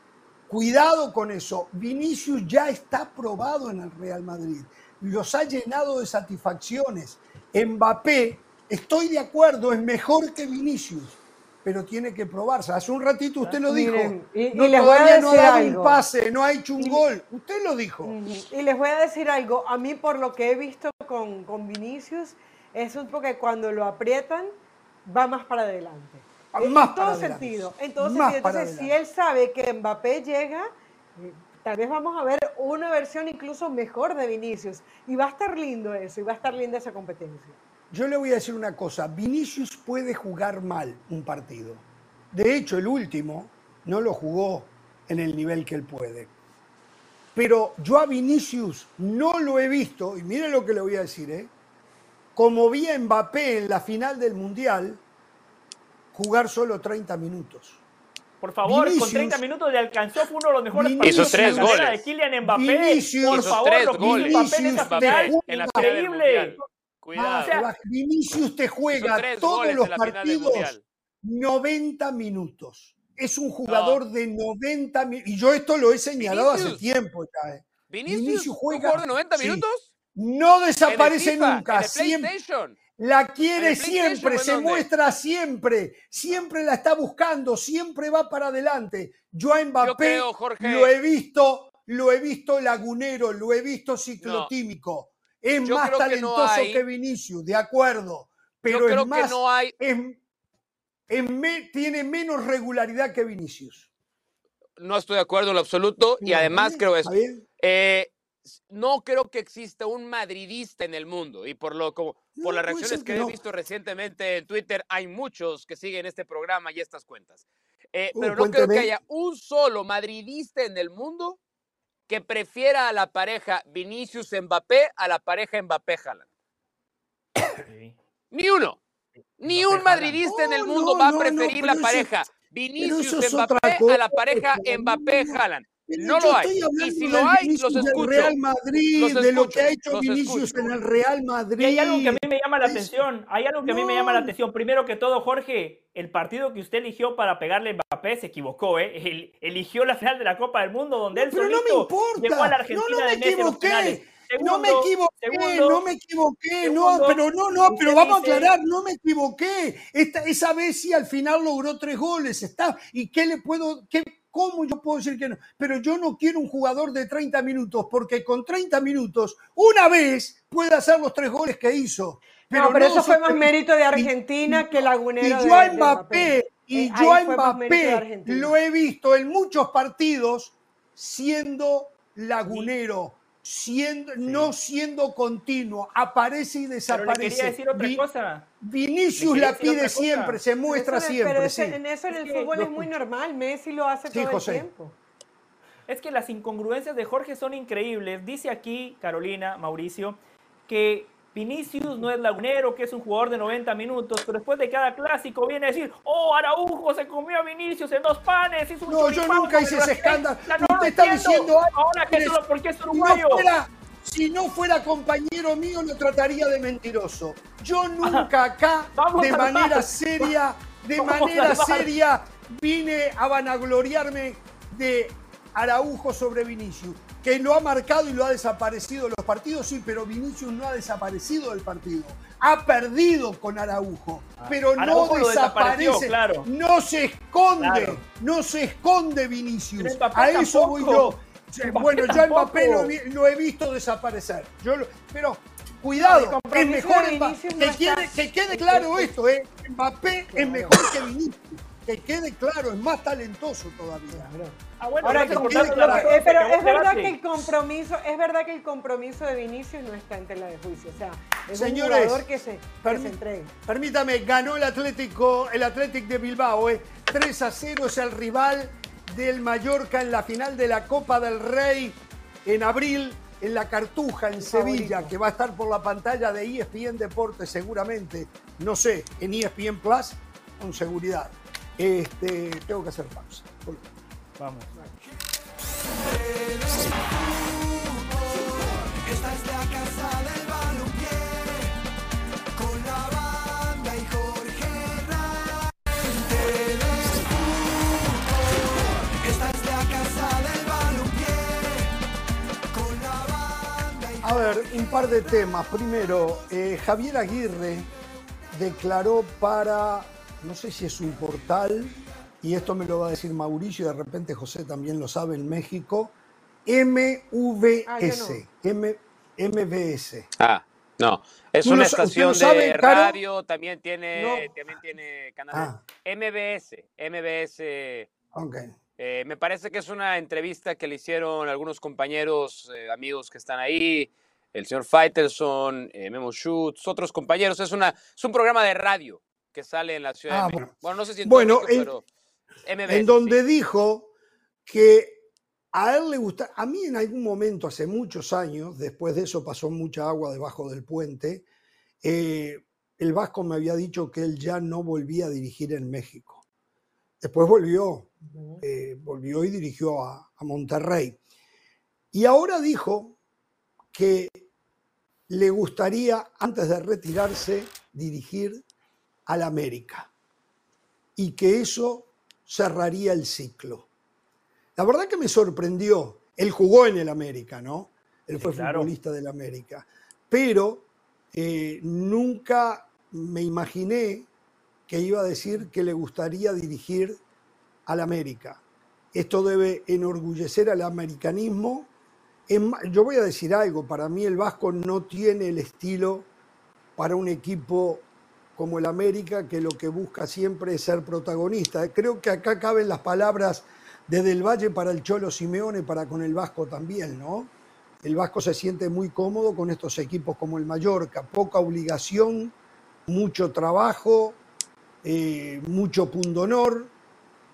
cuidado con eso. Vinicius ya está probado en el Real Madrid. Los ha llenado de satisfacciones. Mbappé, estoy de acuerdo, es mejor que Vinicius pero tiene que probarse. Hace un ratito usted lo dijo. y, no, les voy a decir no ha dado un pase, no ha hecho un gol. Usted lo dijo. Y les voy a decir algo. A mí, por lo que he visto con, con Vinicius, es un poco que cuando lo aprietan, va más para adelante. en todo sentido. En todo sentido. Entonces, si él sabe que Mbappé llega, tal vez vamos a ver una versión incluso mejor de Vinicius. Y va a estar lindo eso, y va a estar linda esa competencia. Yo le voy a decir una cosa, Vinicius puede jugar mal un partido. De hecho, el último no lo jugó en el nivel que él puede. Pero yo a Vinicius no lo he visto, y mire lo que le voy a decir, ¿eh? como vi a Mbappé en la final del Mundial, jugar solo 30 minutos. Por favor, con 30 minutos le alcanzó, fue uno de los mejores partidos hizo tres goles. de Kylian Mbappé. Vinicius, por favor, tres goles. Mbappé en esa final, en la increíble. Cuidado. O sea, Vinicius te juega todos los partidos 90 minutos. Es un jugador de 90 minutos. Y yo esto lo he señalado hace tiempo ya. Eh. ¿Vinicius, juega de 90 minutos? No desaparece nunca. Siempre, la quiere siempre, se muestra siempre, siempre la está buscando, siempre va para adelante. Yo a Mbappé lo he visto, lo he visto lagunero, lo he visto ciclotímico. Es más talentoso que Vinicius, de acuerdo. Pero es más, no hay... tiene menos regularidad que Vinicius. No estoy de acuerdo en lo absoluto y además creo eso. Eh, no creo que exista un madridista en el mundo y por lo como por las reacciones que, he visto recientemente en Twitter hay muchos que siguen este programa y estas cuentas. Eh, pero no creo que haya un solo madridista en el mundo que prefiera a la pareja Vinicius Mbappé a la pareja Mbappé Haaland. Ni uno. Ni un madridista en el mundo va a preferir la pareja Vinicius Mbappé a la pareja Mbappé Haaland no lo hay. Y si lo hay, los escucho. Real Madrid, de lo que ha hecho Vinicius en el Real Madrid. Y hay algo que a mí me llama la atención. Hay algo que a mí me llama la atención. Primero que todo, Jorge, el partido que usted eligió para pegarle a Mbappé se equivocó, ¿eh? eligió la final de la Copa del Mundo donde él solito no me importa. llegó a la Argentina no, no me equivoqué. no me equivoqué, no me equivoqué, no, pero no, no, pero vamos a aclarar, no me equivoqué. Esta, esa vez sí al final logró tres goles, está, ¿y qué le puedo, qué, ¿Cómo yo puedo decir que no? Pero yo no quiero un jugador de 30 minutos, porque con 30 minutos, una vez puede hacer los tres goles que hizo. Pero no, pero eso fue más mérito de Argentina que Lagunero. Y yo a Mbappé, y eh, yo a Mbappé lo he visto en muchos partidos siendo lagunero siendo, no siendo continuo, aparece y desaparece. Pero decir otra cosa. Vinicius la pide siempre, se muestra siempre. Pero en eso en el fútbol es muy normal, Messi lo hace todo el tiempo. Es que las incongruencias de Jorge son increíbles. Dice aquí Carolina, Mauricio, que Vinicius no es lagunero, que es un jugador de 90 minutos, pero después de cada clásico viene a decir, oh, Araujo se comió a Vinicius en dos panes, hizo un No, yo nunca hice ese escándalo. No, te está diciendo ahora que solo porque es uruguayo. Si no, fuera, compañero mío, lo trataría de mentiroso. Yo nunca acá, de manera seria, de manera seria, vine a vanagloriarme de Araujo sobre Vinicius que lo ha marcado y lo ha desaparecido en los partidos, sí, pero Vinicius no ha desaparecido del partido. Ha perdido con Araujo, ah, pero no desaparece, claro. no se esconde, no se esconde Vinicius. A eso voy yo. bueno, yo a Mbappé lo, he visto desaparecer. Yo pero cuidado, es mejor que, quede, que quede claro esto, ¿eh? Mbappé es mejor que Vinicius que quede claro, es más talentoso todavía. Ah, bueno, eh, pero es verdad que el compromiso, es verdad que el compromiso de Vinicius no está en tela de juicio. O sea, es un jugador que se, que se entregue. Permítame, ganó el Atlético, el Atlético de Bilbao, eh. 3 a 0 es el rival del Mallorca en la final de la Copa del Rey en abril en la Cartuja, en Sevilla, que va a estar por la pantalla de ESPN Deportes seguramente, no sé, en ESPN Plus, con seguridad. Este, tengo que hacer pausa. Vamos. Esta es la casa del balompié con la banda y Jorge Esta es la casa del balompié con la banda y A ver, un par de temas. Primero, eh, Javier Aguirre declaró para no sé si es un portal, y esto me lo va a decir Mauricio, y de repente José también lo sabe en México, MVS, ah, MVS. Ah, no, es una estación de radio, también tiene, también tiene canales. Ah. MBS, MBS. Okay. Eh, me parece que es una entrevista que le hicieron algunos compañeros, eh, amigos que están ahí, el señor Faitelson, eh, Memo Schutz, otros compañeros. Es, una, es un programa de radio que sale en la Ciudad de ah, Bueno. no sé si en bueno, pero en donde dijo que a él le gusta, a mí en algún momento, hace muchos años, después de eso pasó mucha agua debajo del puente, eh, el Vasco me había dicho que él ya no volvía a dirigir en México. Después volvió, Eh, volvió y dirigió a, a Monterrey. Y ahora dijo que le gustaría, antes de retirarse, dirigir al América y que eso cerraría el ciclo. La verdad que me sorprendió. Él jugó en el América, ¿no? Él fue claro. futbolista del América. Pero eh, nunca me imaginé que iba a decir que le gustaría dirigir al América. Esto debe enorgullecer al americanismo. Yo voy a decir algo, para mí el Vasco no tiene el estilo para un equipo como el América, que lo que busca siempre es ser protagonista. Creo que acá caben las palabras de Del Valle para el Cholo Simeone, para con el Vasco también, ¿no? El Vasco se siente muy cómodo con estos equipos como el Mallorca, poca obligación, mucho trabajo, eh, mucho pundonor,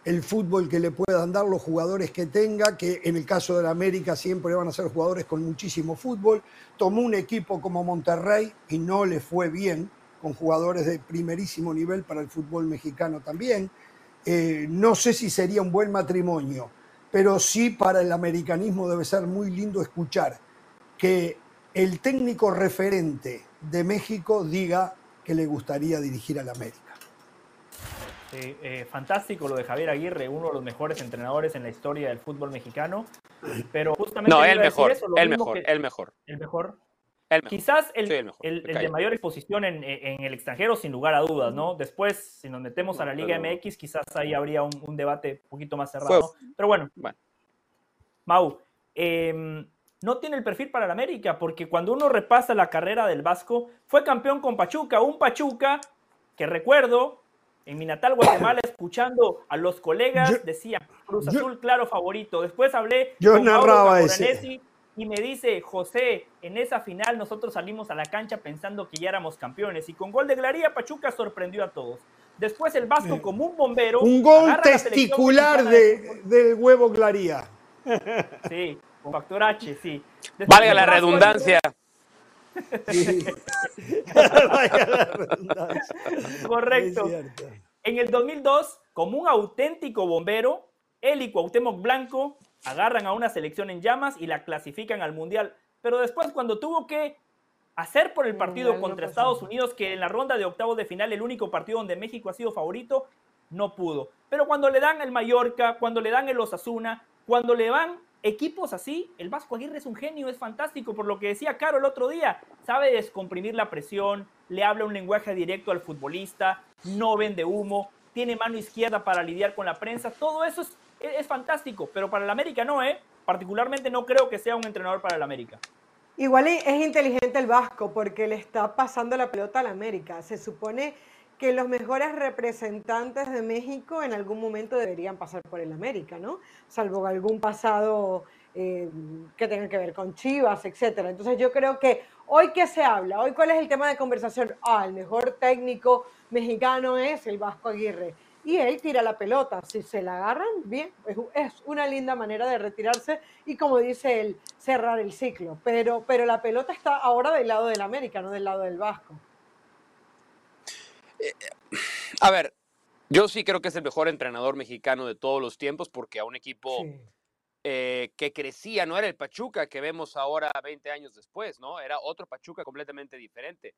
el fútbol que le puedan dar los jugadores que tenga, que en el caso del América siempre van a ser jugadores con muchísimo fútbol. Tomó un equipo como Monterrey y no le fue bien, con jugadores de primerísimo nivel para el fútbol mexicano también. Eh, no sé si sería un buen matrimonio, pero sí para el americanismo debe ser muy lindo escuchar que el técnico referente de México diga que le gustaría dirigir al América. Sí, eh, fantástico lo de Javier Aguirre, uno de los mejores entrenadores en la historia del fútbol mexicano. Pero justamente. No, el mejor, eso, el mejor, que- el mejor, el mejor. El mejor. Quizás el, Sí, el mejor, el- el de mayor exposición en, en el extranjero, sin lugar a dudas, ¿no? Después, si nos metemos a la Liga Pero- MX, quizás ahí habría un, un debate un poquito más cerrado. Pero bueno, Bueno. Mau, em, no tiene el perfil para el América, porque cuando uno repasa la carrera del Vasco, fue campeón con Pachuca, un Pachuca que recuerdo en mi natal Guatemala, escuchando a los colegas, Yo- decía Cruz yo- Azul, claro, favorito. Después hablé Yo con Mauro narraba ese. Y me dice, José, en esa final nosotros salimos a la cancha pensando que ya éramos campeones. Y con gol de Glaría, Pachuca sorprendió a todos. Después el Vasco, Eh, como un bombero. Un gol testicular de de, del huevo Glaría. Sí, con factor H, sí. Después Valga la Vasco redundancia. Sí. Vaya la redundancia. Correcto. En el 2002, como un auténtico bombero, él y Cuauhtémoc Blanco agarran a una selección en llamas y la clasifican al Mundial. Pero después, cuando tuvo que hacer por el partido Mundial no contra. Estados Unidos, que en la ronda de octavos de final, el único partido donde México ha sido favorito, no pudo. Pero cuando le dan el Mallorca, cuando le dan el Osasuna, cuando le van equipos así, el Vasco Aguirre es un genio, es fantástico, por lo que decía Caro el otro día, sabe descomprimir la presión, le habla un lenguaje directo al futbolista, no vende humo, tiene mano izquierda para lidiar con la prensa, todo eso es, es- fantástico, pero para el América no, ¿eh? Particularmente no creo que sea un entrenador para el América. Igual es inteligente el Vasco porque le está pasando la pelota al América. Se supone que los mejores representantes de México en algún momento deberían pasar por el América, ¿no? Salvo algún pasado eh, que tenga que ver con Chivas, etcétera. Entonces yo creo que hoy que se habla, hoy cuál es el tema de conversación, ah, el mejor técnico mexicano es el Vasco Aguirre. Y él tira la pelota, si se la agarran, bien, es, una linda manera de retirarse y como dice él, cerrar el ciclo. Pero, pero la pelota está ahora del lado del América, no del lado del Vasco. A ver, yo sí creo que es el mejor entrenador mexicano de todos los tiempos porque a un equipo Sí. eh, que crecía, no era el Pachuca que vemos ahora 20 años después, ¿no? Era otro Pachuca completamente diferente.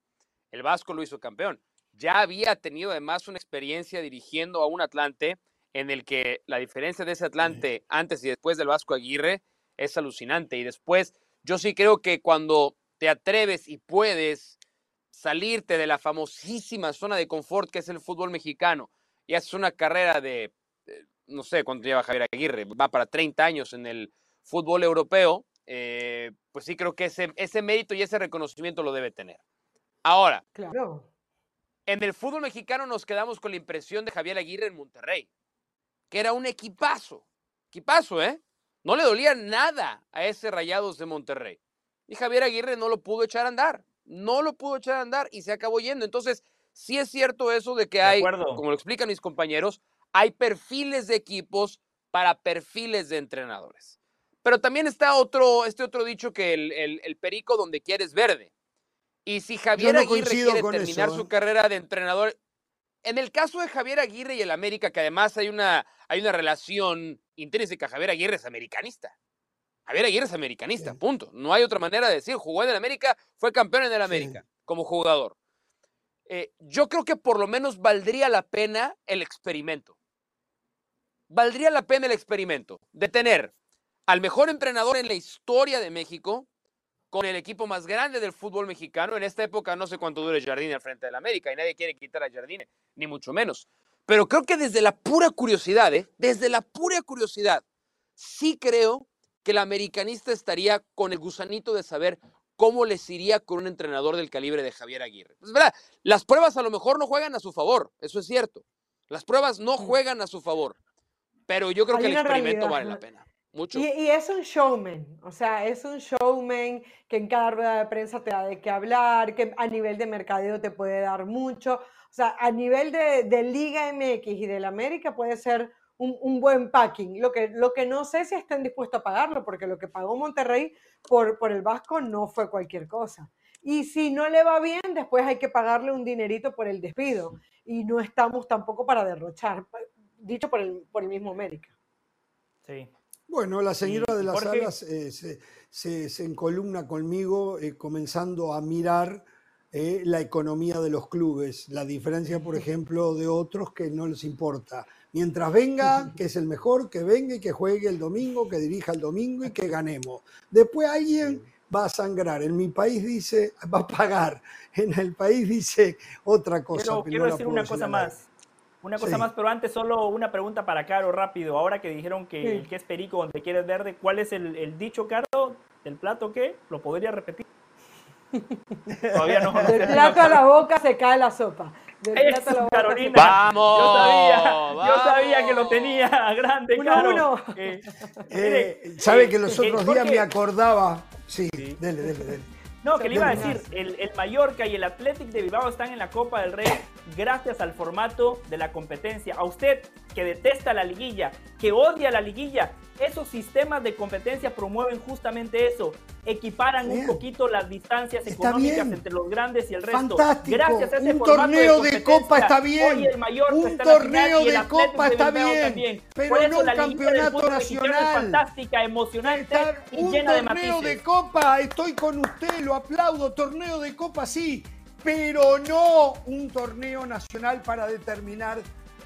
El Vasco lo hizo campeón. Ya había tenido además una experiencia dirigiendo a un Atlante en el que la diferencia de ese Atlante antes y después del Vasco Aguirre es alucinante. Y después, yo sí creo que cuando te atreves y puedes salirte de la famosísima zona de confort que es el fútbol mexicano y haces una carrera de, eh, no sé cuánto lleva Javier Aguirre, va para 30 años en el fútbol europeo, eh, pues sí creo que ese, ese mérito y ese reconocimiento lo debe tener. Ahora, Claro. En el fútbol mexicano nos quedamos con la impresión de Javier Aguirre en Monterrey, que era un equipazo, equipazo, ¿eh? No le dolía nada a ese Rayados de Monterrey. Y Javier Aguirre no lo pudo echar a andar, no lo pudo echar a andar y se acabó yendo. Entonces, sí es cierto eso de que hay, como lo explican mis compañeros, hay perfiles de equipos para perfiles de entrenadores. Pero también está otro, este otro dicho que el, el- el perico donde quieres verde. Y si Javier no Aguirre quiere terminar eso, su ¿eh? carrera de entrenador, En el caso de Javier Aguirre y el América, que además hay una, hay una relación intrínseca, Javier Aguirre es americanista. Javier Aguirre es americanista, Sí. punto. No hay otra manera de decir. Jugó en el América, fue campeón en el América como jugador. Eh, yo creo que por lo menos valdría la pena el experimento. Valdría la pena el experimento de tener al mejor entrenador en la historia de México con el equipo más grande del fútbol mexicano. En esta época no sé cuánto dure Jardine al frente del América y nadie quiere quitar a Jardine, ni mucho menos. Pero creo que desde la pura curiosidad, ¿eh? desde la pura curiosidad, sí creo que el americanista estaría con el gusanito de saber cómo les iría con un entrenador del calibre de Javier Aguirre. Es verdad, las pruebas a lo mejor no juegan a su favor, eso es cierto. Las pruebas no juegan a su favor, pero yo creo Hay que el experimento realidad, vale la pena. Mucho. Y, y es un showman, o sea, es un showman que en cada rueda de prensa te da de qué hablar, que a nivel de mercadeo te puede dar mucho. O sea, a nivel de, de Liga MX y del América puede ser un, un buen packing. Lo que, lo que no sé si estén dispuestos a pagarlo, porque lo que pagó Monterrey por, por el Vasco no fue cualquier cosa. Y si no le va bien, después hay que pagarle un dinerito por el despido. Y no estamos tampoco para derrochar, dicho por el, por el mismo América. Sí. Bueno, la señora de las Jorge- alas eh, se, se- se encolumna conmigo eh, comenzando a mirar eh, la economía de los clubes, la diferencia, por ejemplo, de otros que no les importa. Mientras venga, que es el mejor, que venga y que juegue el domingo, que dirija el domingo y que ganemos. Después alguien va a sangrar. En mi país dice, va a pagar. En el país dice otra cosa. Pero quiero no decir una cosa más. Una cosa Sí. más, pero antes solo una pregunta para Caro rápido. Ahora que dijeron que Sí. el que es perico donde quieres verde, ¿cuál es el, el dicho, Caro, del plato qué? ¿Lo podría repetir? Todavía no. Del plato a la boca se cae la sopa. Del plato a la Eso, boca Carolina. ¡Vamos! Yo sabía, yo sabía que lo tenía grande, Uno, Caro. uno. Eh, Eh, mire, Sabe eh, que los eh, otros días me acordaba. Sí, Sí. dele, dele, dele. No, que le iba a decir, el, el Mallorca y el Athletic de Bilbao están en la Copa del Rey gracias al formato de la competencia. A usted que detesta la liguilla, que odia la liguilla, esos sistemas de competencia promueven justamente eso, equiparan Bien. un poquito las distancias Está económicas bien. entre los grandes y el resto. Fantástico. Gracias a ese Un torneo de Copa está bien. Hoy el Mallorca Un está torneo de Copa está bien, también. pero Por eso no un campeonato es nacional. fantástica, emocionante Estar y un llena de torneo matices. de copa, estoy con usted, lo aplaudo, torneo de copa sí, pero no un torneo nacional para determinar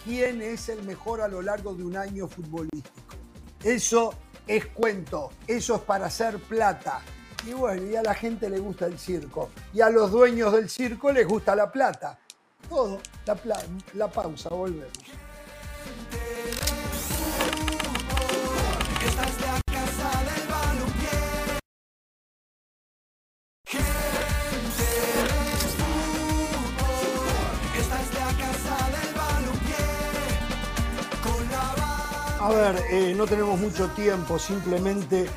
quién es el mejor a lo largo de un año futbolístico. Eso es cuento, eso es para hacer plata. Y bueno, y a la gente le gusta el circo, y a los dueños del circo les gusta la plata. Todo, la, la pausa, volvemos. A ver, eh, no tenemos mucho tiempo, simplemente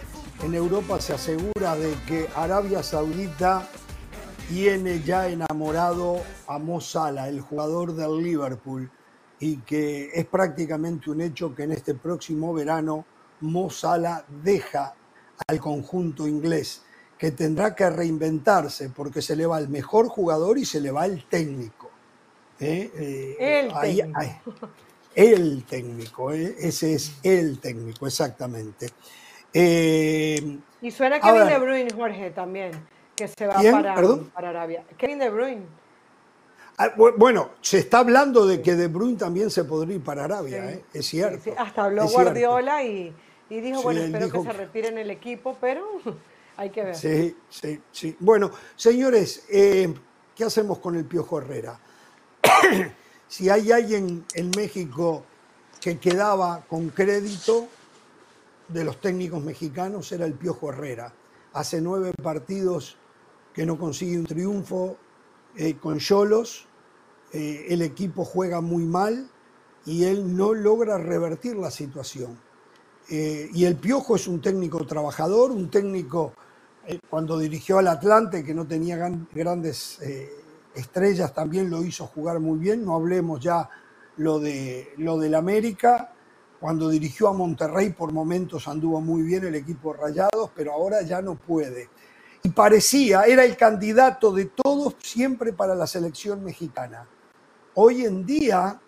en Europa se asegura de que Arabia Saudita tiene ya enamorado a Mo Salah, el jugador del Liverpool, y que es prácticamente un hecho que en este próximo verano Mo Salah deja al conjunto inglés, que tendrá que reinventarse porque se le va el mejor jugador y se le va el técnico. ¿eh? Eh, El ahí- técnico. ahí- el técnico, ¿eh? ese es el técnico, exactamente. Eh, Y suena Kevin. De Bruyne, Jorge, también, que se va para, para Arabia. Kevin De Bruyne. ah, bu- bueno, se está hablando de que De Bruyne también se podría ir para Arabia, Sí. ¿eh? es cierto. Sí, sí, hasta habló. Guardiola y, y dijo, bueno, espero dijo que se retire en el equipo, pero hay que ver. Sí, sí, sí. Bueno, señores, eh, ¿qué hacemos con el Piojo Herrera? Si hay alguien en México que quedaba con crédito de los técnicos mexicanos, era el Piojo Herrera. Hace nueve partidos que no consigue un triunfo eh, con Cholos, eh, el equipo juega muy mal y él no logra revertir la situación. Eh, y el Piojo es un técnico trabajador, un técnico cuando dirigió al Atlante, que no tenía grandes estrellas, también lo hizo jugar muy bien. No hablemos ya lo de lo del América. Cuando dirigió a Monterrey, por momentos anduvo muy bien el equipo Rayados, pero ahora ya no puede. Y parecía, era el candidato de todos siempre para la selección mexicana. hoy en día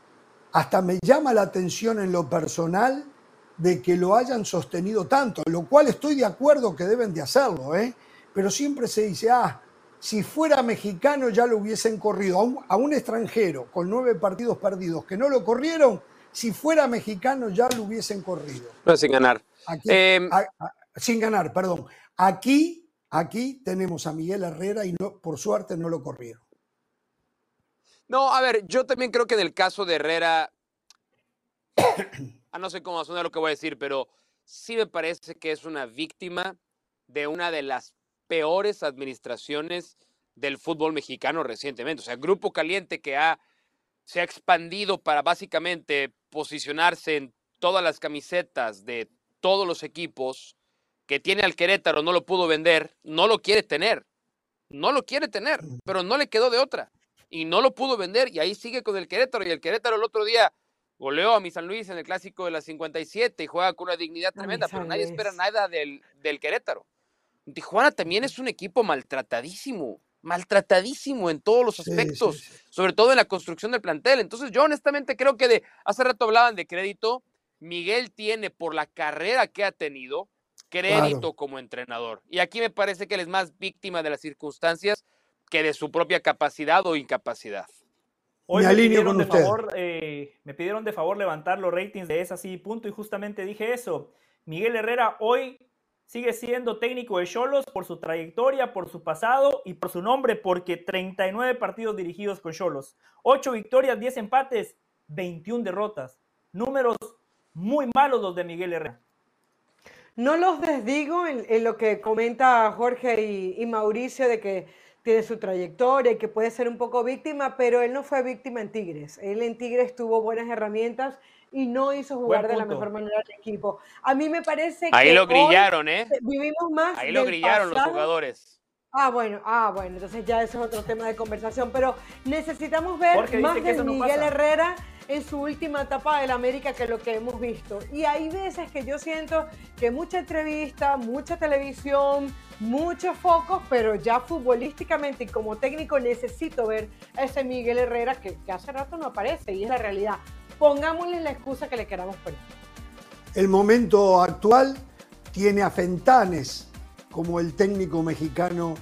hasta me llama la atención en lo personal de que lo hayan sostenido tanto, lo cual estoy de acuerdo que deben de hacerlo, ¿eh? pero siempre se dice, ah, si fuera mexicano ya lo hubiesen corrido, a un, a un extranjero con nueve partidos perdidos que no lo corrieron, si fuera mexicano ya lo hubiesen corrido. No, sin ganar. Aquí- Eh, a- a- sin ganar, perdón. Aquí, aquí tenemos a Miguel Herrera y no, por suerte no lo corrieron. No, a ver, yo también creo que en el caso de Herrera, ah, no sé cómo va a sonar lo que voy a decir, pero sí me parece que es una víctima de una de las peores administraciones del fútbol mexicano recientemente. O sea, Grupo Caliente que ha, se ha expandido para básicamente posicionarse en todas las camisetas de todos los equipos que tiene al Querétaro, no lo pudo vender, no lo quiere tener. No lo quiere tener, pero no le quedó de otra y no lo pudo vender y ahí sigue con el Querétaro y el Querétaro el otro día goleó a mi San Luis en el clásico de la 57 y juega con una dignidad tremenda, pero nadie espera nada del, del Querétaro. Tijuana también es un equipo maltratadísimo, maltratadísimo en todos los Sí, sí, aspectos, sí. sobre todo en la construcción del plantel. Entonces yo honestamente creo que de hace rato hablaban de crédito, Miguel tiene por la carrera que ha tenido crédito Claro. como entrenador. Y aquí me parece que él es más víctima de las circunstancias que de su propia capacidad o incapacidad. Hoy Me me, alineo pidieron con de usted. favor, eh, me pidieron de favor levantar los ratings de esa así punto y justamente dije eso. Miguel Herrera hoy sigue siendo técnico de Cholos por su trayectoria, por su pasado y por su nombre, porque 39 partidos dirigidos con Cholos, 8 victorias, 10 empates, 21 derrotas. Números muy malos los de Miguel Herrera. No los desdigo en, lo que comenta Jorge y, y Mauricio de que tiene su trayectoria y que puede ser un poco víctima, pero él no fue víctima en Tigres. Él en Tigres tuvo buenas herramientas y no hizo jugar de la mejor manera al equipo. A mí me parece Ahí que lo hoy grillaron, ¿eh? vivimos más Ahí lo grillaron los pasado jugadores. Ah, bueno, ah, bueno, entonces ya eso es otro tema de conversación, pero necesitamos ver más de no Miguel pasa. Herrera en su última etapa del América que lo que hemos visto. Y hay veces que yo siento que mucha entrevista, mucha televisión, muchos focos, pero ya futbolísticamente y como técnico necesito ver a ese Miguel Herrera que, que hace rato no aparece y es la realidad. Pongámosle la excusa que le queramos poner. El momento actual tiene a Fentanes como el técnico mexicano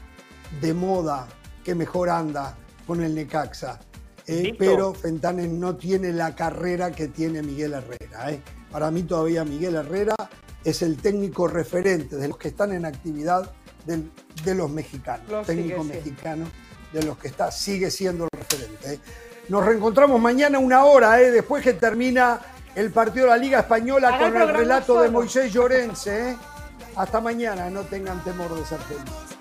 de moda que mejor anda con el Necaxa. Eh, pero Fentanes no tiene la carrera que tiene Miguel Herrera. eh. Para mí todavía Miguel Herrera es el técnico referente de los que están en actividad de los mexicanos. Técnico mexicano de los que está, sigue siendo el referente. eh. Nos reencontramos mañana una hora, eh, después que termina el partido de la Liga Española con el relato de. Moisés Llorens. eh. Hasta mañana, no tengan temor de ser felices.